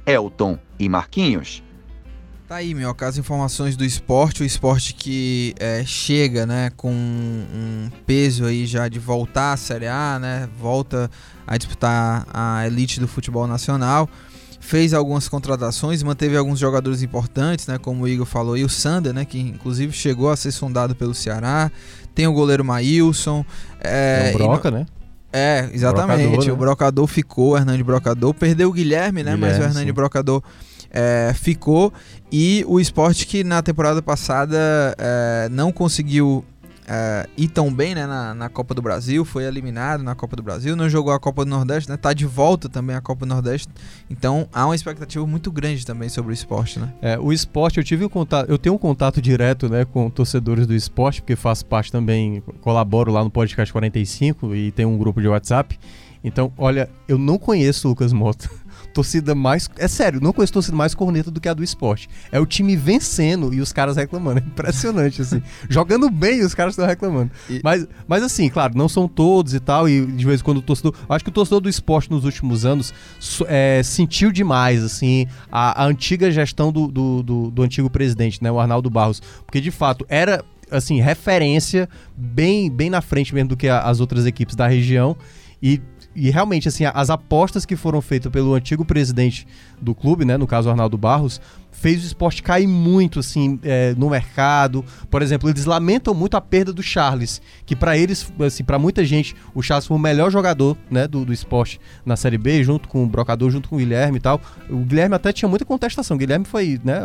S6: Elton e Marquinhos.
S1: Tá aí, meu, as informações do esporte, o esporte que é, chega, né, com um peso aí já de voltar à Série A, né, volta a disputar a elite do futebol nacional fez algumas contratações, manteve alguns jogadores importantes, né, como o Igor falou, e o Sander, né, que inclusive chegou a ser sondado pelo Ceará. Tem o goleiro Maílson.
S4: É, o Broca,
S1: no...
S4: né?
S1: É, exatamente. Brocador, né? O Brocador ficou, o Hernani Brocador. Perdeu o Guilherme, né? Guilherme, mas o Hernani sim. Brocador é, ficou. E o esporte que na temporada passada é, não conseguiu uh, ir tão bem né, na, na, Copa do Brasil, foi eliminado na Copa do Brasil, não jogou a Copa do Nordeste, né? Tá de volta também a Copa do Nordeste. Então há uma expectativa muito grande também sobre o esporte, né?
S4: É, o esporte, eu tive um contato, eu tenho um contato direto né, com torcedores do esporte, porque faço parte também, colaboro lá no Podcast 45 e tem um grupo de WhatsApp. Então, olha, eu não conheço o Lucas Mota (laughs) torcida mais. É sério, não conheço torcida mais corneta do que a do esporte. É o time vencendo e os caras reclamando. (laughs) É impressionante, assim. Jogando bem e os caras estão reclamando. E... Mas, mas, assim, claro, não são todos e tal. E de vez em quando o torcedor. Acho que o torcedor do esporte nos últimos anos é, sentiu demais, assim, a, a antiga gestão do, do, do, do antigo presidente, né? O Arnaldo Barros. Porque, de fato, era assim, referência bem, bem na frente mesmo do que a, as outras equipes da região. E e realmente, assim, as apostas que foram feitas pelo antigo presidente do clube, né, no caso Arnaldo Barros, fez o esporte cair muito, assim, é, no mercado. Por exemplo, eles lamentam muito a perda do Charles, que para eles, assim, para muita gente, o Charles foi o melhor jogador, né, do, do esporte na Série B, junto com o Brocador, junto com o Guilherme e tal. O Guilherme até tinha muita contestação. O Guilherme foi, né,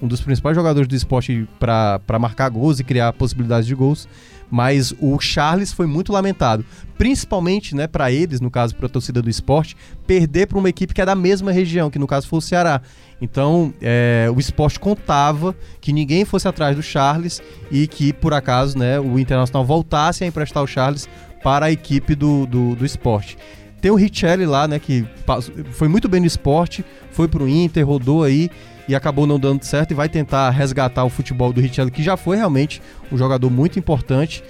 S4: um dos principais jogadores do esporte para marcar gols e criar possibilidades de gols mas o Charles foi muito lamentado, principalmente, né, para eles, no caso para a torcida do esporte, perder para uma equipe que é da mesma região, que no caso foi o Ceará. Então, é, o esporte contava que ninguém fosse atrás do Charles e que, por acaso, né, o Internacional voltasse a emprestar o Charles para a equipe do, do, do esporte. Tem o Richelli lá, né, que foi muito bem no esporte, foi para o Inter, rodou aí e acabou não dando certo e vai tentar resgatar o futebol do Richelli, que já foi realmente um jogador muito importante.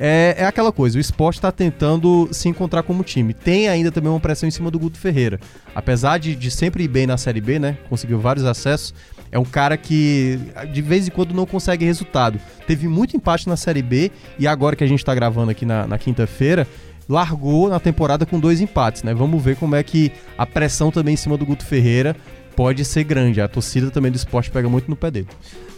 S4: É, é aquela coisa, o esporte está tentando se encontrar como time. Tem ainda também uma pressão em cima do Guto Ferreira. Apesar de, de sempre ir bem na Série B, né? Conseguiu vários acessos. É um cara que de vez em quando não consegue resultado. Teve muito empate na Série B e agora que a gente está gravando aqui na, na quinta-feira, largou na temporada com dois empates, né? Vamos ver como é que a pressão também em cima do Guto Ferreira pode ser grande. A torcida também do esporte pega muito no pé dele.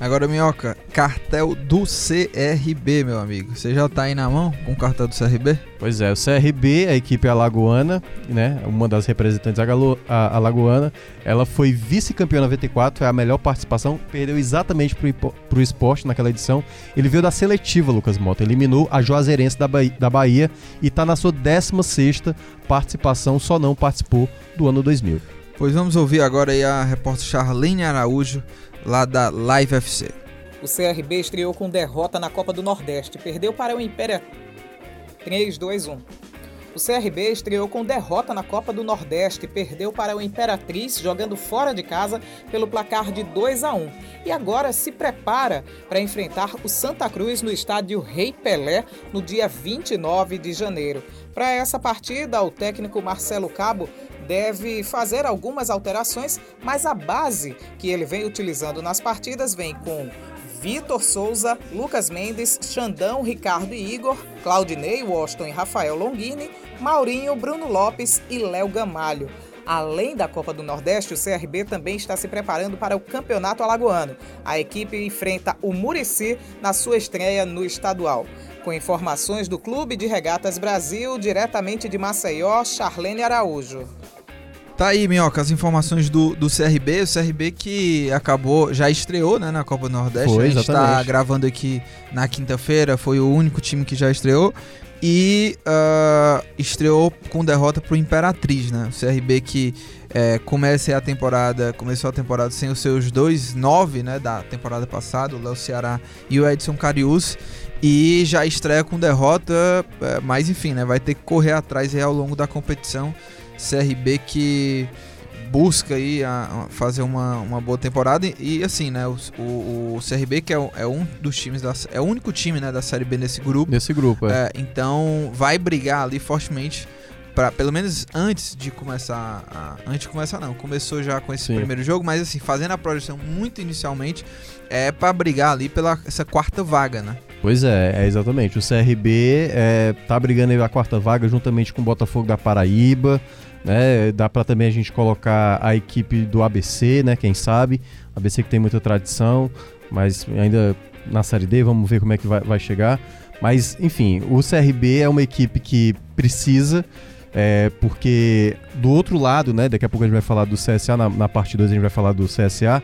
S1: Agora, Minhoca, cartel do CRB, meu amigo. Você já tá aí na mão com o cartel do CRB?
S4: Pois é, o CRB, a equipe alagoana, né? Uma das representantes alagoana. Ela foi vice-campeã 94, foi a melhor participação, perdeu exatamente pro, pro esporte naquela edição. Ele veio da seletiva, Lucas Mota. Eliminou a Juazeirense da Bahia, da Bahia e tá na sua 16 participação, só não participou do ano 2000.
S1: Pois vamos ouvir agora a repórter Charlene Araújo, lá da Live FC.
S7: O CRB estreou com derrota na Copa do Nordeste, perdeu para o Império 3-2-1. O CRB estreou com derrota na Copa do Nordeste, perdeu para o Imperatriz, jogando fora de casa pelo placar de 2 a 1. E agora se prepara para enfrentar o Santa Cruz no estádio Rei Pelé no dia 29 de janeiro. Para essa partida, o técnico Marcelo Cabo deve fazer algumas alterações, mas a base que ele vem utilizando nas partidas vem com Vitor Souza, Lucas Mendes, Xandão, Ricardo e Igor, Claudinei, Washington e Rafael Longini, Maurinho, Bruno Lopes e Léo Gamalho. Além da Copa do Nordeste, o CRB também está se preparando para o Campeonato Alagoano. A equipe enfrenta o Murici na sua estreia no estadual. Com informações do Clube de Regatas Brasil, diretamente de Maceió, Charlene Araújo.
S1: Tá aí, Minhoca, as informações do, do CRB. O CRB que acabou, já estreou né, na Copa do Nordeste.
S4: Foi,
S1: a gente está gravando aqui na quinta-feira, foi o único time que já estreou. e uh, estreou com derrota pro Imperatriz, né? O CRB que é, começa a temporada, começou a temporada sem os seus dois nove, né, da temporada passada, o Léo Ceará e o Edson Carius, e já estreia com derrota, é, mas enfim, né, vai ter que correr atrás aí ao longo da competição. CRB que busca aí a, a fazer uma, uma boa temporada e, e assim, né, o, o, o CRB que é, é, um dos times da, é o único time, né, da Série B nesse grupo.
S4: Nesse grupo, é.
S1: é então vai brigar ali fortemente para pelo menos antes de começar a, antes de começar não, começou já com esse Sim. primeiro jogo, mas assim, fazendo a projeção muito inicialmente é para brigar ali pela essa quarta vaga, né?
S4: Pois é, é exatamente. O CRB é, tá brigando aí a quarta vaga juntamente com o Botafogo da Paraíba. Né? Dá para também a gente colocar a equipe do ABC, né? Quem sabe? ABC que tem muita tradição, mas ainda na Série D, vamos ver como é que vai, vai chegar. Mas, enfim, o CRB é uma equipe que precisa, é, porque do outro lado, né? Daqui a pouco a gente vai falar do CSA, na, na parte 2 a gente vai falar do CSA.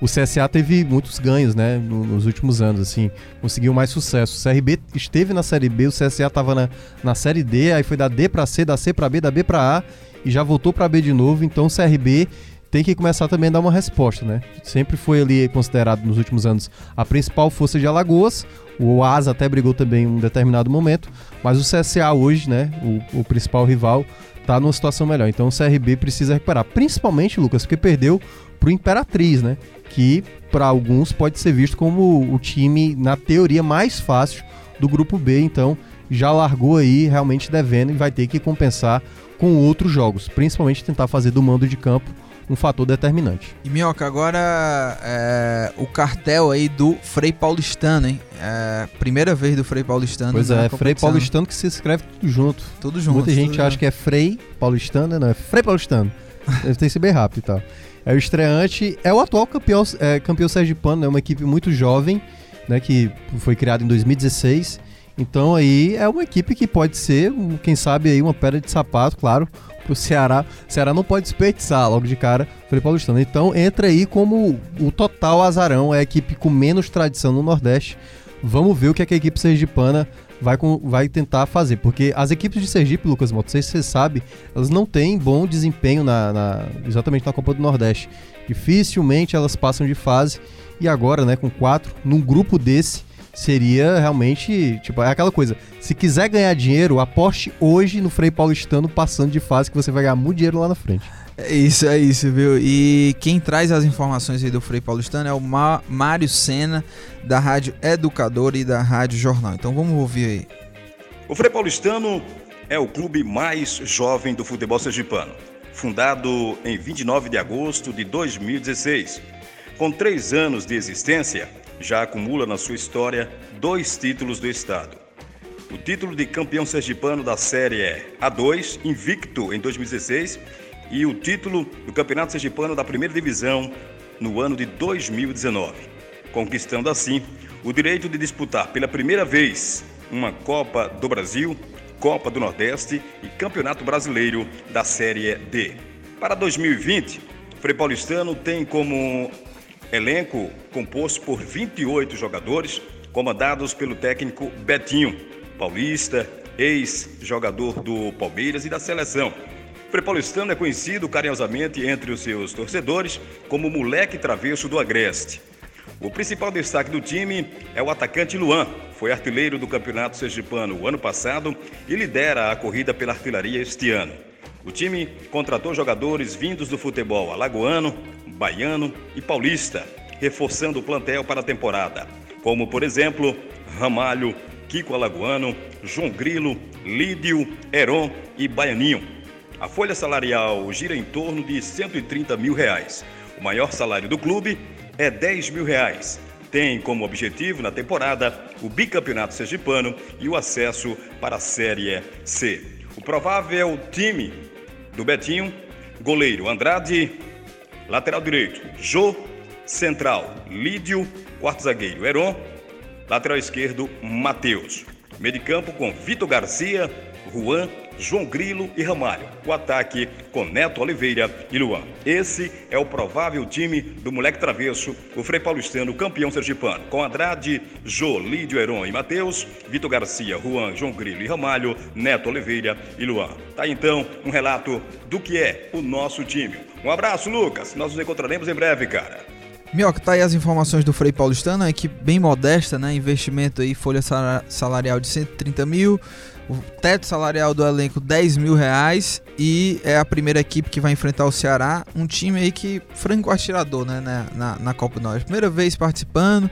S4: O CSA teve muitos ganhos, né, nos últimos anos, assim, conseguiu mais sucesso. O CRB esteve na Série B, o CSA estava na, na Série D, aí foi da D para C, da C para B, da B para A, e já voltou para B de novo, então o CRB tem que começar também a dar uma resposta, né? Sempre foi ali considerado nos últimos anos a principal força de Alagoas. O Asa até brigou também em um determinado momento, mas o CSA hoje, né, o, o principal rival, tá numa situação melhor. Então o CRB precisa recuperar, principalmente, Lucas, porque perdeu pro Imperatriz, né? Que para alguns pode ser visto como o time na teoria mais fácil do grupo B, então já largou aí realmente devendo e vai ter que compensar com outros jogos, principalmente tentar fazer do mando de campo um fator determinante.
S1: E Minhoca, agora é, o cartel aí do Frei Paulistano, hein? É, primeira vez do Frei Paulistano.
S4: Pois é, Frei Paulistano que se escreve tudo junto.
S1: Tudo junto.
S4: Muita gente acha junto. que é Frei Paulistano, não, é Frei Paulistano. (laughs) Deve ter que ser bem rápido e tal. É o estreante, é o atual campeão, é, campeão sergipano, é né? uma equipe muito jovem, né, que foi criada em 2016 então aí é uma equipe que pode ser, quem sabe aí uma pedra de sapato, claro, (laughs) pro Ceará. O Ceará não pode desperdiçar logo de cara Felipe Paulistano. Então entra aí como o total azarão, é a equipe com menos tradição no Nordeste. Vamos ver o que, é que a equipe sergipana vai, com, vai tentar fazer. Porque as equipes de Sergipe, Lucas Moto, sei se você sabe, elas não têm bom desempenho na, na, exatamente na Copa do Nordeste. Dificilmente elas passam de fase. E agora, né, com quatro, num grupo desse, seria realmente, tipo, é aquela coisa. Se quiser ganhar dinheiro, aposte hoje no Frei Paulistano passando de fase que você vai ganhar muito dinheiro lá na frente.
S1: É isso, é isso, viu? E quem traz as informações aí do Frei Paulistano é o Mário Sena, da Rádio Educador e da Rádio Jornal. Então vamos ouvir aí.
S8: O Frei Paulistano é o clube mais jovem do futebol sergipano, fundado em 29 de agosto de 2016. Com três anos de existência, já acumula na sua história dois títulos do estado. O título de campeão sergipano da Série A2, invicto em 2016, e o título do Campeonato Sergipano da Primeira Divisão no ano de 2019, conquistando assim o direito de disputar pela primeira vez uma Copa do Brasil, Copa do Nordeste e Campeonato Brasileiro da Série D. Para 2020, o Frei Paulistano tem como Elenco composto por 28 jogadores, comandados pelo técnico Betinho, paulista, ex-jogador do Palmeiras e da seleção. O Prepaulistano é conhecido carinhosamente entre os seus torcedores como moleque travesso do Agreste. O principal destaque do time é o atacante Luan, foi artilheiro do Campeonato Sergipano o ano passado e lidera a corrida pela artilharia este ano. O time contratou jogadores vindos do futebol alagoano, baiano e paulista, reforçando o plantel para a temporada, como por exemplo Ramalho, Kiko Alagoano, João Grilo, Lídio, Heron e Baianinho. A folha salarial gira em torno de 130 mil reais. O maior salário do clube é 10 mil reais. Tem como objetivo na temporada o bicampeonato sergipano e o acesso para a Série C. O provável time do Betinho, goleiro Andrade, lateral direito Jô, central Lídio, quarto zagueiro Heron, lateral esquerdo Matheus. Meio de campo com Vitor Garcia, Juan João Grilo e Ramalho. O ataque com Neto Oliveira e Luan. Esse é o provável time do moleque travesso, o Frei Paulistano, campeão sergipano. Com Andrade, Jô, Lídio, Heron e Matheus, Vitor Garcia, Juan, João Grilo e Ramalho, Neto Oliveira e Luan. Tá então um relato do que é o nosso time. Um abraço, Lucas. Nós nos encontraremos em breve, cara.
S1: Mioca, tá aí as informações do Frei Paulistano, uma equipe bem modesta, né? Investimento aí, folha salarial de 130 mil, o teto salarial do elenco 10 mil reais e é a primeira equipe que vai enfrentar o Ceará, um time aí que franco atirador, né? Na, na, na Copa do Norte. Primeira vez participando,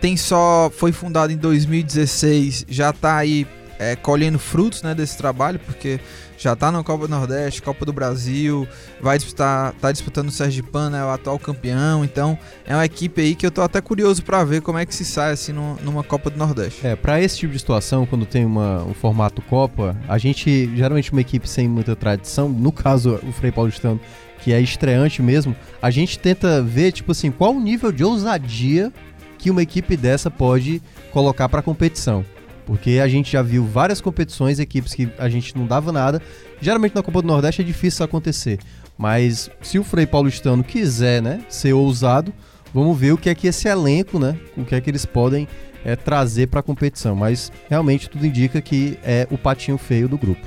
S1: tem só. Foi fundado em 2016, já tá aí é, colhendo frutos né, desse trabalho, porque já está na Copa do Nordeste, Copa do Brasil, vai disputar, tá disputando o Sergipano, é o atual campeão, então é uma equipe aí que eu tô até curioso para ver como é que se sai assim no, numa Copa do Nordeste.
S4: É, para esse tipo de situação, quando tem uma, um formato Copa, a gente, geralmente uma equipe sem muita tradição, no caso o Frei Paulistano, que é estreante mesmo, a gente tenta ver, tipo assim, qual o nível de ousadia que uma equipe dessa pode colocar para competição. Porque a gente já viu várias competições, equipes que a gente não dava nada. Geralmente na Copa do Nordeste é difícil isso acontecer. Mas se o Frei Paulistano quiser, né, ser ousado, vamos ver o que é que esse elenco, né, o que é que eles podem é, trazer para a competição. Mas realmente tudo indica que é o patinho feio do grupo.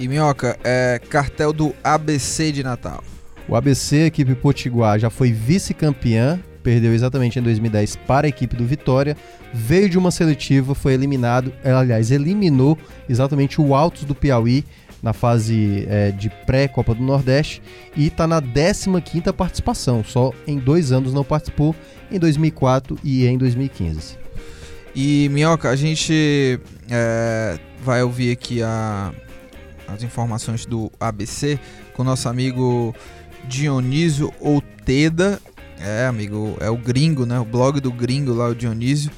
S1: E Minhoca, é cartel do ABC de Natal.
S4: O ABC, equipe Potiguar, já foi vice-campeã perdeu exatamente em 2010 para a equipe do Vitória, veio de uma seletiva, foi eliminado, eh, aliás, eliminou exatamente o Altos do Piauí na fase é, de pré-Copa do Nordeste e está na 15ª participação, só em dois anos não participou, em 2004 e em 2015.
S1: E Minhoca, a gente é, vai ouvir aqui a, as informações do ABC com nosso amigo Dionísio Outeda, é, amigo, é o gringo, né? O blog do gringo lá, o Dionísio.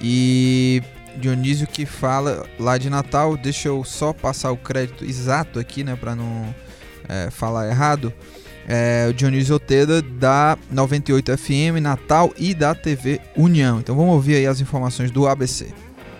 S1: E Dionísio que fala lá de Natal. Deixa eu só passar o crédito exato aqui, né? Pra não é, falar errado. É, o Dionísio Oteda da 98 FM Natal e da TV União. Então vamos ouvir aí as informações do ABC.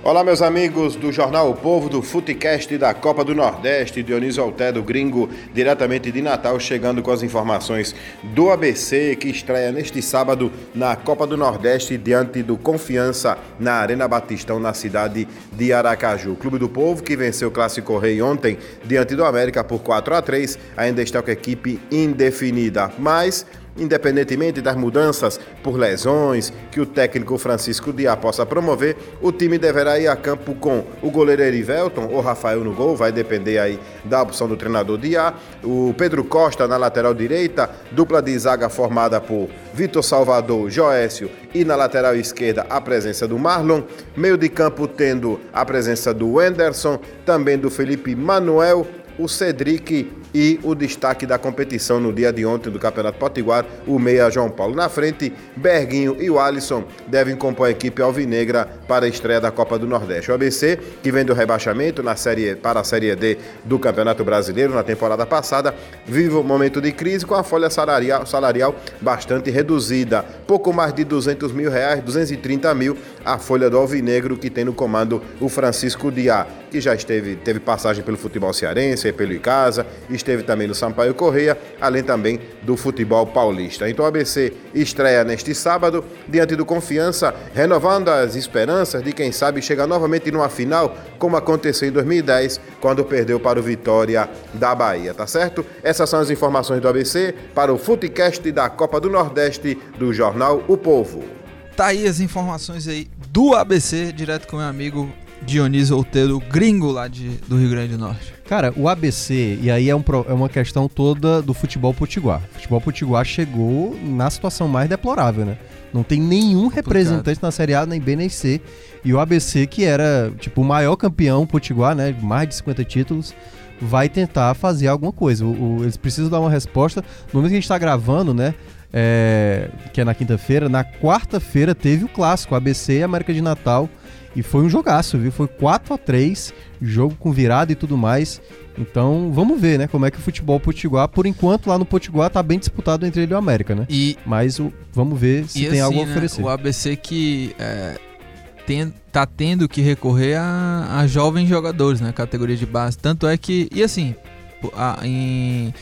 S9: Olá, meus amigos do Jornal O Povo, do Futecast da Copa do Nordeste, Dionísio Alté do Gringo, diretamente de Natal, chegando com as informações do ABC, que estreia neste sábado na Copa do Nordeste, diante do Confiança, na Arena Batistão, na cidade de Aracaju. O Clube do Povo, que venceu o Clássico Rei ontem, diante do América por 4 a 3 ainda está com a equipe indefinida, mas Independentemente das mudanças por lesões que o técnico Francisco Diá possa promover, o time deverá ir a campo com o goleiro Erivelton ou Rafael no gol, vai depender aí da opção do treinador Diá, o Pedro Costa na lateral direita, dupla de zaga formada por Vitor Salvador, Joécio e na lateral esquerda a presença do Marlon, meio de campo tendo a presença do Anderson, também do Felipe Manuel, o Cedric e o destaque da competição no dia de ontem do Campeonato Potiguar, o meia João Paulo na frente, Berguinho e o Alisson devem compor a equipe alvinegra para a estreia da Copa do Nordeste. O ABC, que vem do rebaixamento na série, para a Série D do Campeonato Brasileiro na temporada passada, vive um momento de crise com a folha salarial, salarial bastante reduzida, pouco mais de 200 mil reais, 230 mil, a folha do alvinegro que tem no comando o Francisco Diá, que já esteve, teve passagem pelo futebol cearense, pelo Icasa, esteve também no Sampaio Correia, além também do futebol paulista. Então o ABC estreia neste sábado, diante do Confiança, renovando as esperanças de quem sabe chegar novamente numa final, como aconteceu em 2010, quando perdeu para o Vitória da Bahia, tá certo? Essas são as informações do ABC para o Futecast da Copa do Nordeste do jornal O Povo.
S1: Tá aí as informações aí do ABC, direto com meu amigo Dionísio Outeiro, gringo lá de, do Rio Grande do Norte.
S4: Cara, o ABC, e aí é, um, é uma questão toda do futebol potiguar. O futebol potiguar chegou na situação mais deplorável, né? Não tem nenhum representante na Série A, nem B, nem C. E o ABC, que era, tipo, o maior campeão potiguar, né? Mais de 50 títulos, vai tentar fazer alguma coisa. O, o, eles precisam dar uma resposta. No momento que a gente tá gravando, né? É, que é na quinta-feira, na quarta-feira teve o clássico, ABC e América de Natal. E foi um jogaço, viu? Foi 4 a 3 jogo com virada e tudo mais. Então, vamos ver, né, como é que o futebol potiguar, por enquanto lá no Potiguar tá bem disputado entre ele e o América, né?
S1: E
S4: mas o, vamos ver se tem assim, algo a
S1: né,
S4: oferecer.
S1: O ABC que é, ten, tá tendo que recorrer a, a jovens jogadores, né? Categoria de base. Tanto é que. E assim, a, em,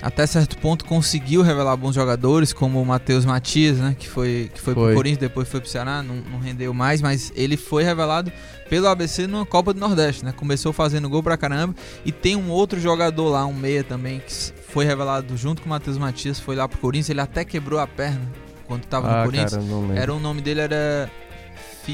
S1: até certo ponto conseguiu revelar bons jogadores, como o Matheus Matias, né? Que foi, que foi,
S4: Foi.
S1: pro Corinthians, depois foi pro Ceará, não, não rendeu mais, mas ele foi revelado pelo ABC numa Copa do Nordeste, né? Começou fazendo gol pra caramba. E tem um outro jogador lá, um meia também, que foi revelado junto com o Matheus Matias, foi lá pro Corinthians, ele até quebrou a perna quando tava no
S4: Ah,
S1: Corinthians.
S4: cara.
S1: Era o nome dele era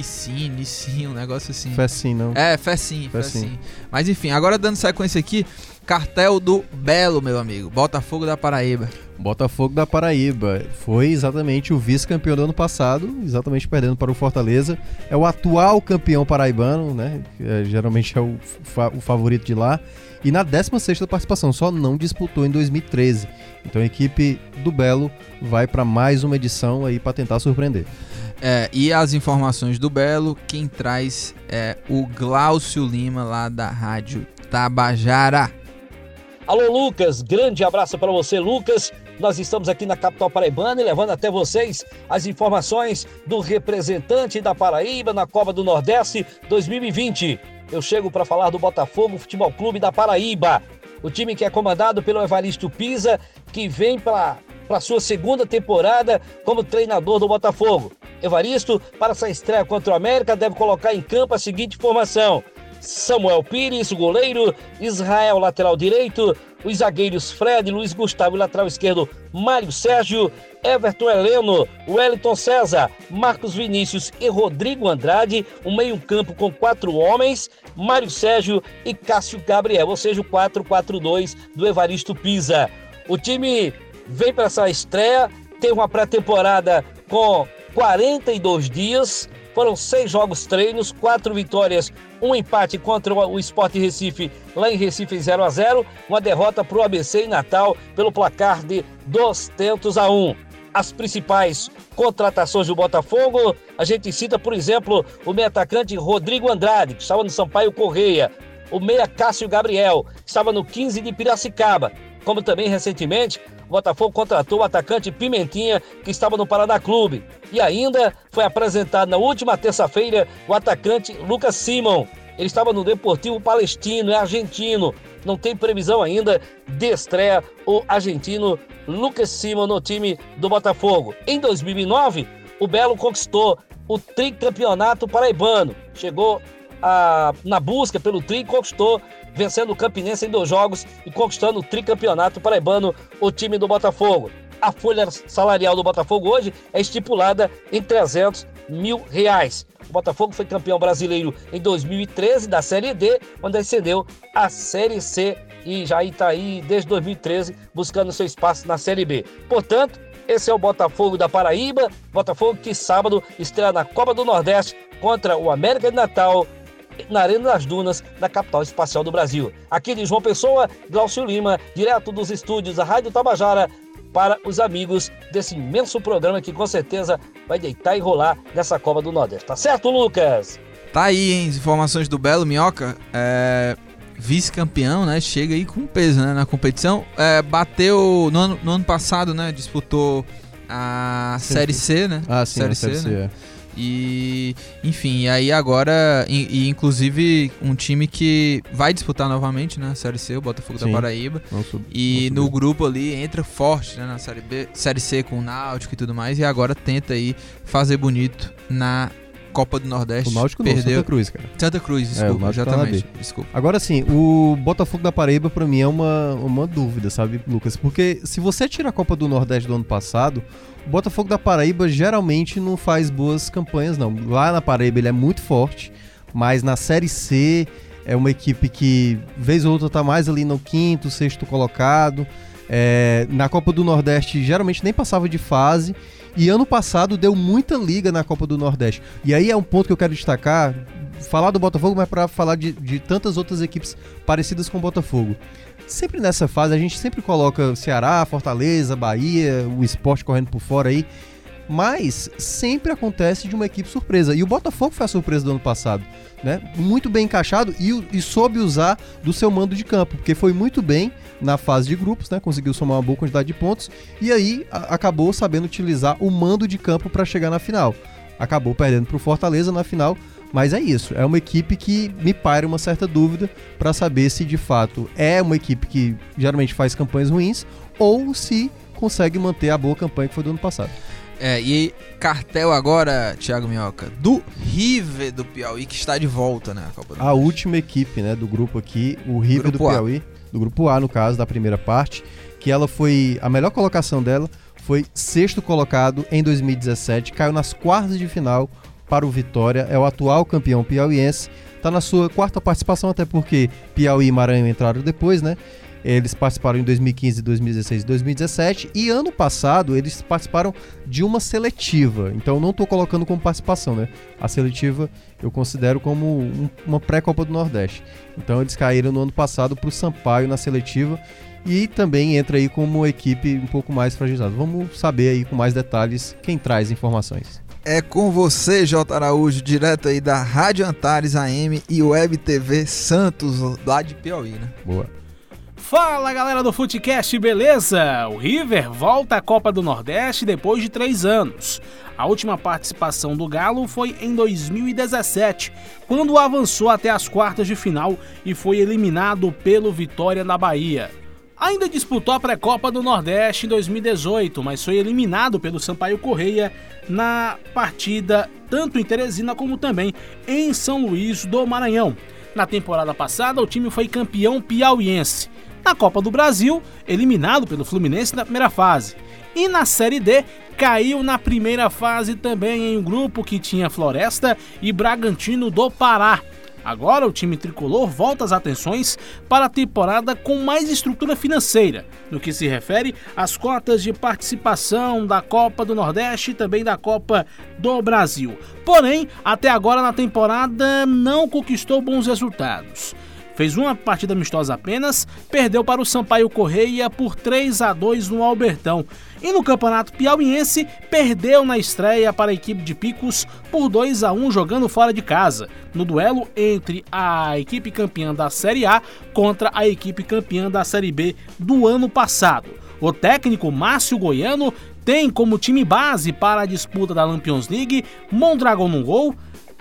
S1: Ficine, (laughs) sim, um negócio assim.
S4: Assim, não.
S1: É, Fecinho.
S4: Fecinho.
S1: Mas enfim, agora dando sequência aqui, cartel do Belo, meu amigo. Botafogo da Paraíba.
S4: Botafogo da Paraíba foi exatamente o vice-campeão do ano passado, exatamente perdendo para o Fortaleza. É o atual campeão paraibano, né? É, geralmente é o, fa- o favorito de lá. E na 16ª participação, só não disputou em 2013. Então a equipe do Belo vai para mais uma edição aí para tentar surpreender.
S1: É, e as informações do Belo, quem traz é o Glaucio Lima, lá da Rádio Tabajara.
S10: Alô, Lucas, grande abraço para você, Lucas. Nós estamos aqui na capital paraibana e levando até vocês as informações do representante da Paraíba na Copa do Nordeste 2020. Eu chego para falar do Botafogo Futebol Clube da Paraíba, o time que é comandado pelo Evaristo Pisa, que vem para para sua segunda temporada como treinador do Botafogo. Evaristo, para essa estreia contra o América, deve colocar em campo a seguinte formação: Samuel Pires, o goleiro, Israel, lateral direito, os zagueiros Fred, Luiz Gustavo, lateral esquerdo, Mário Sérgio, Everton Heleno, Wellington César, Marcos Vinícius e Rodrigo Andrade, um meio-campo com quatro homens, Mário Sérgio e Cássio Gabriel, ou seja, o 4-4-2 do Evaristo Pisa. O time vem para essa estreia, tem uma pré-temporada com 42 dias, foram seis jogos treinos, quatro vitórias, um empate contra o Sport Recife, lá em Recife em 0 a 0 uma derrota para o ABC em Natal pelo placar de 2 tentos a 1. As principais contratações do Botafogo, a gente cita, por exemplo, o meio atacante Rodrigo Andrade, que estava no Sampaio Correia, o meia Cássio Gabriel, que estava no 15 de Piracicaba, como também recentemente o Botafogo contratou o atacante Pimentinha, que estava no Paraná Clube. E ainda foi apresentado na última terça-feira o atacante Lucas Simon. Ele estava no Deportivo Palestino, é argentino. Não tem previsão ainda de estreia o argentino Lucas Simon no time do Botafogo. Em 2009, o Belo conquistou o tricampeonato paraibano. Chegou a, na busca pelo tri e conquistou, vencendo o Campinense em dois jogos e conquistando o tricampeonato paraibano, o time do Botafogo. A folha salarial do Botafogo hoje é estipulada em 300 mil reais. O Botafogo foi campeão brasileiro em 2013 da Série D, quando ascendeu à Série C e já está aí desde 2013 buscando seu espaço na Série B. Portanto, esse é o Botafogo da Paraíba, Botafogo que sábado estreia na Copa do Nordeste contra o América de Natal na Arena das Dunas, na capital espacial do Brasil. Aqui de João Pessoa, Glaucio Lima, direto dos estúdios da Rádio Tabajara, para os amigos desse imenso programa que com certeza vai deitar e rolar nessa Copa do Nordeste. Tá certo, Lucas?
S1: Tá aí, hein? As informações do Belo Minhoca. É, Vice-campeão, né? Chega aí com peso né, na competição. É, bateu no ano, no ano passado, né? Disputou a
S4: Sim,
S1: Série
S4: sim.
S1: C, né?
S4: Ah, sim, a Série C,
S1: né?
S4: é.
S1: E, enfim, e aí agora, e, e inclusive um time que vai disputar novamente, né? A Série C, o Botafogo da
S4: Sim.
S1: Paraíba.
S4: Não sub-
S1: E
S4: não
S1: no
S4: subiu.
S1: grupo ali entra forte, né? Na Série B, Série C com o Náutico e tudo mais. E agora tenta aí fazer bonito na Copa do Nordeste.
S4: O Náutico não,
S1: perdeu.
S4: Santa Cruz, cara.
S1: Santa Cruz,
S4: É,
S1: desculpa,
S4: tá na
S1: exatamente.
S4: B.
S1: Desculpa.
S4: Agora sim, o Botafogo da Paraíba pra mim é uma, uma dúvida, sabe, Lucas? Porque se você tira a Copa do Nordeste do ano passado, Botafogo da Paraíba geralmente não faz boas campanhas, não. Lá na Paraíba ele é muito forte, mas na Série C é uma equipe que, vez ou outra, tá mais ali no quinto, sexto colocado. É, na Copa do Nordeste geralmente nem passava de fase. E ano passado deu muita liga na Copa do Nordeste. E aí é um ponto que eu quero destacar, falar do Botafogo, mas para falar de, de tantas outras equipes parecidas com o Botafogo. Sempre nessa fase a gente sempre coloca Ceará, Fortaleza, Bahia, o esporte correndo por fora aí. Mas sempre acontece de uma equipe surpresa. E o Botafogo foi a surpresa do ano passado. Né? Muito bem encaixado e, e soube usar do seu mando de campo, porque foi muito bem na fase de grupos, né? Conseguiu somar uma boa quantidade de pontos e aí a- acabou sabendo utilizar o mando de campo para chegar na final. Acabou perdendo para o Fortaleza na final, Mas é isso, é uma equipe que me paira uma certa dúvida para saber se de fato é uma equipe que geralmente faz campanhas ruins ou se consegue manter a boa campanha que foi do ano passado.
S1: É, e cartel agora, Thiago Minhoca, do River do Piauí, que está de volta, né? A,
S4: a última equipe, né, do grupo aqui, o River grupo do Piauí, a. do grupo A, no caso, da primeira parte, que ela foi. A melhor colocação dela foi sexto colocado em 2017, caiu nas quartas de final para o Vitória, é o atual campeão piauiense, está na sua quarta participação, até porque Piauí e Maranhão entraram depois, né? Eles participaram em 2015, 2016 e 2017. E ano passado eles participaram de uma seletiva. Então não estou colocando como participação, né? A seletiva eu considero como um, uma pré-Copa do Nordeste. Então eles caíram no ano passado para o Sampaio na seletiva. E também entra aí como uma equipe um pouco mais fragilizada. Vamos saber aí com mais detalhes quem traz informações.
S1: É com você, J. Araújo, direto aí da Rádio Antares AM e Web TV Santos, lá de Piauí, né?
S4: Boa.
S11: Fala galera do Footcast, beleza? O River volta à Copa do Nordeste depois de três anos. A última participação do Galo foi em 2017, quando avançou até as quartas de final e foi eliminado pelo Vitória na Bahia. Ainda disputou a pré-copa do Nordeste em 2018, mas foi eliminado pelo Sampaio Correia na partida tanto em Teresina como também em São Luís do Maranhão. Na temporada passada, o time foi campeão piauiense. Na Copa do Brasil, eliminado pelo Fluminense na primeira fase. E na Série D, caiu na primeira fase também em um grupo que tinha Floresta e Bragantino do Pará. Agora o time tricolor volta as atenções para a temporada com mais estrutura financeira, no que se refere às cotas de participação da Copa do Nordeste e também da Copa do Brasil. Porém, até agora na temporada não conquistou bons resultados fez uma partida amistosa apenas, perdeu para o Sampaio Correia por 3 a 2 no Albertão. E no Campeonato Piauiense, perdeu na estreia para a equipe de Picos por 2 a 1 jogando fora de casa, no duelo entre a equipe campeã da Série A contra a equipe campeã da Série B do ano passado. O técnico Márcio Goiano tem como time base para a disputa da Lampions League Mondragon no gol,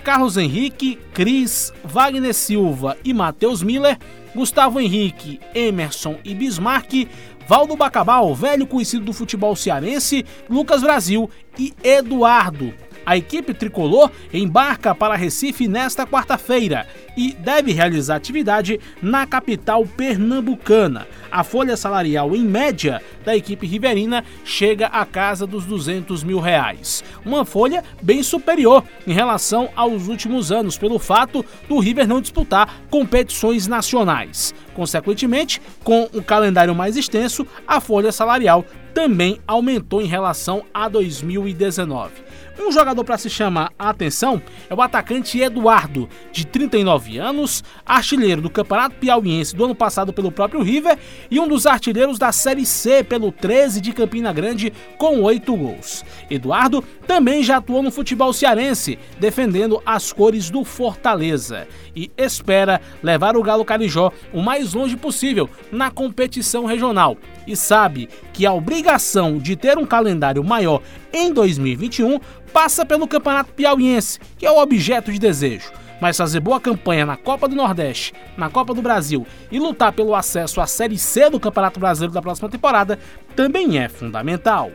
S11: Carlos Henrique, Cris, Wagner Silva e Matheus Miller, Gustavo Henrique, Emerson e Bismarck, Valdo Bacabal, velho conhecido do futebol cearense, Lucas Brasil e Eduardo. A equipe tricolor embarca para Recife nesta quarta-feira e deve realizar atividade na capital pernambucana. A folha salarial em média da equipe riverina chega à casa dos 200 mil reais. Uma folha bem superior em relação aos últimos anos, pelo fato do River não disputar competições nacionais. Consequentemente, com um calendário mais extenso, a folha salarial também aumentou em relação a 2019. Um jogador para se chamar a atenção é o atacante Eduardo, de 39 anos, artilheiro do Campeonato Piauiense do ano passado pelo próprio River e um dos artilheiros da Série C pelo 13 de Campina Grande com 8 gols. Eduardo também já atuou no futebol cearense, defendendo as cores do Fortaleza e espera levar o Galo Carijó o mais longe possível na competição regional. E sabe que a obrigação de ter um calendário maior em 2021 passa pelo Campeonato Piauiense, que é o objeto de desejo. Mas fazer boa campanha na Copa do Nordeste, na Copa do Brasil e lutar pelo acesso à Série C do Campeonato Brasileiro da próxima temporada também é fundamental.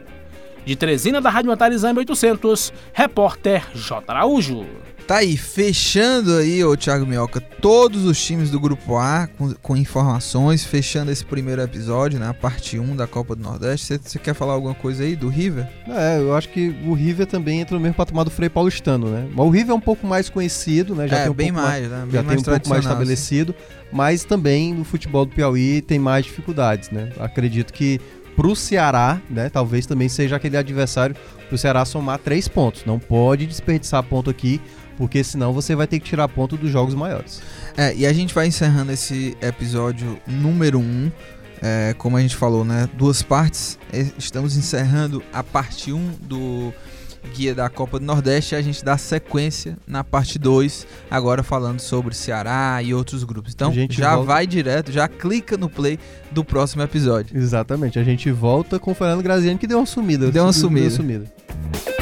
S11: De Teresina da Rádio Antares 800, repórter J. Araújo.
S1: Tá aí, fechando aí, ô Thiago Mioca, todos os times do Grupo A com, com informações, fechando esse primeiro episódio, né? A parte 1 da Copa do Nordeste. Você quer falar alguma coisa aí do River?
S4: É, eu acho que o River também entra no mesmo patamar do Frei Paulistano, né? Mas o River é um pouco mais conhecido, né? Já
S1: é,
S4: tem um
S1: bem
S4: pouco
S1: mais, né? Bem
S4: já
S1: mais
S4: tem um pouco mais estabelecido, assim. mas também no futebol do Piauí tem mais dificuldades, né? Acredito que pro Ceará, né? Talvez também seja aquele adversário pro Ceará somar três pontos. Não pode desperdiçar ponto aqui, porque senão você vai ter que tirar ponto dos jogos maiores.
S1: É, e a gente vai encerrando esse episódio número 1. Um, é, como a gente falou, né? Duas partes. Estamos encerrando a parte 1 um do guia da Copa do Nordeste. A gente dá sequência na parte 2, agora falando sobre Ceará e outros grupos. Então já volta... vai direto, já clica no play do próximo episódio.
S4: Exatamente. A gente volta com o Fernando Graziani que deu uma sumida.
S1: Deu uma sumida. Deu uma
S4: sumida.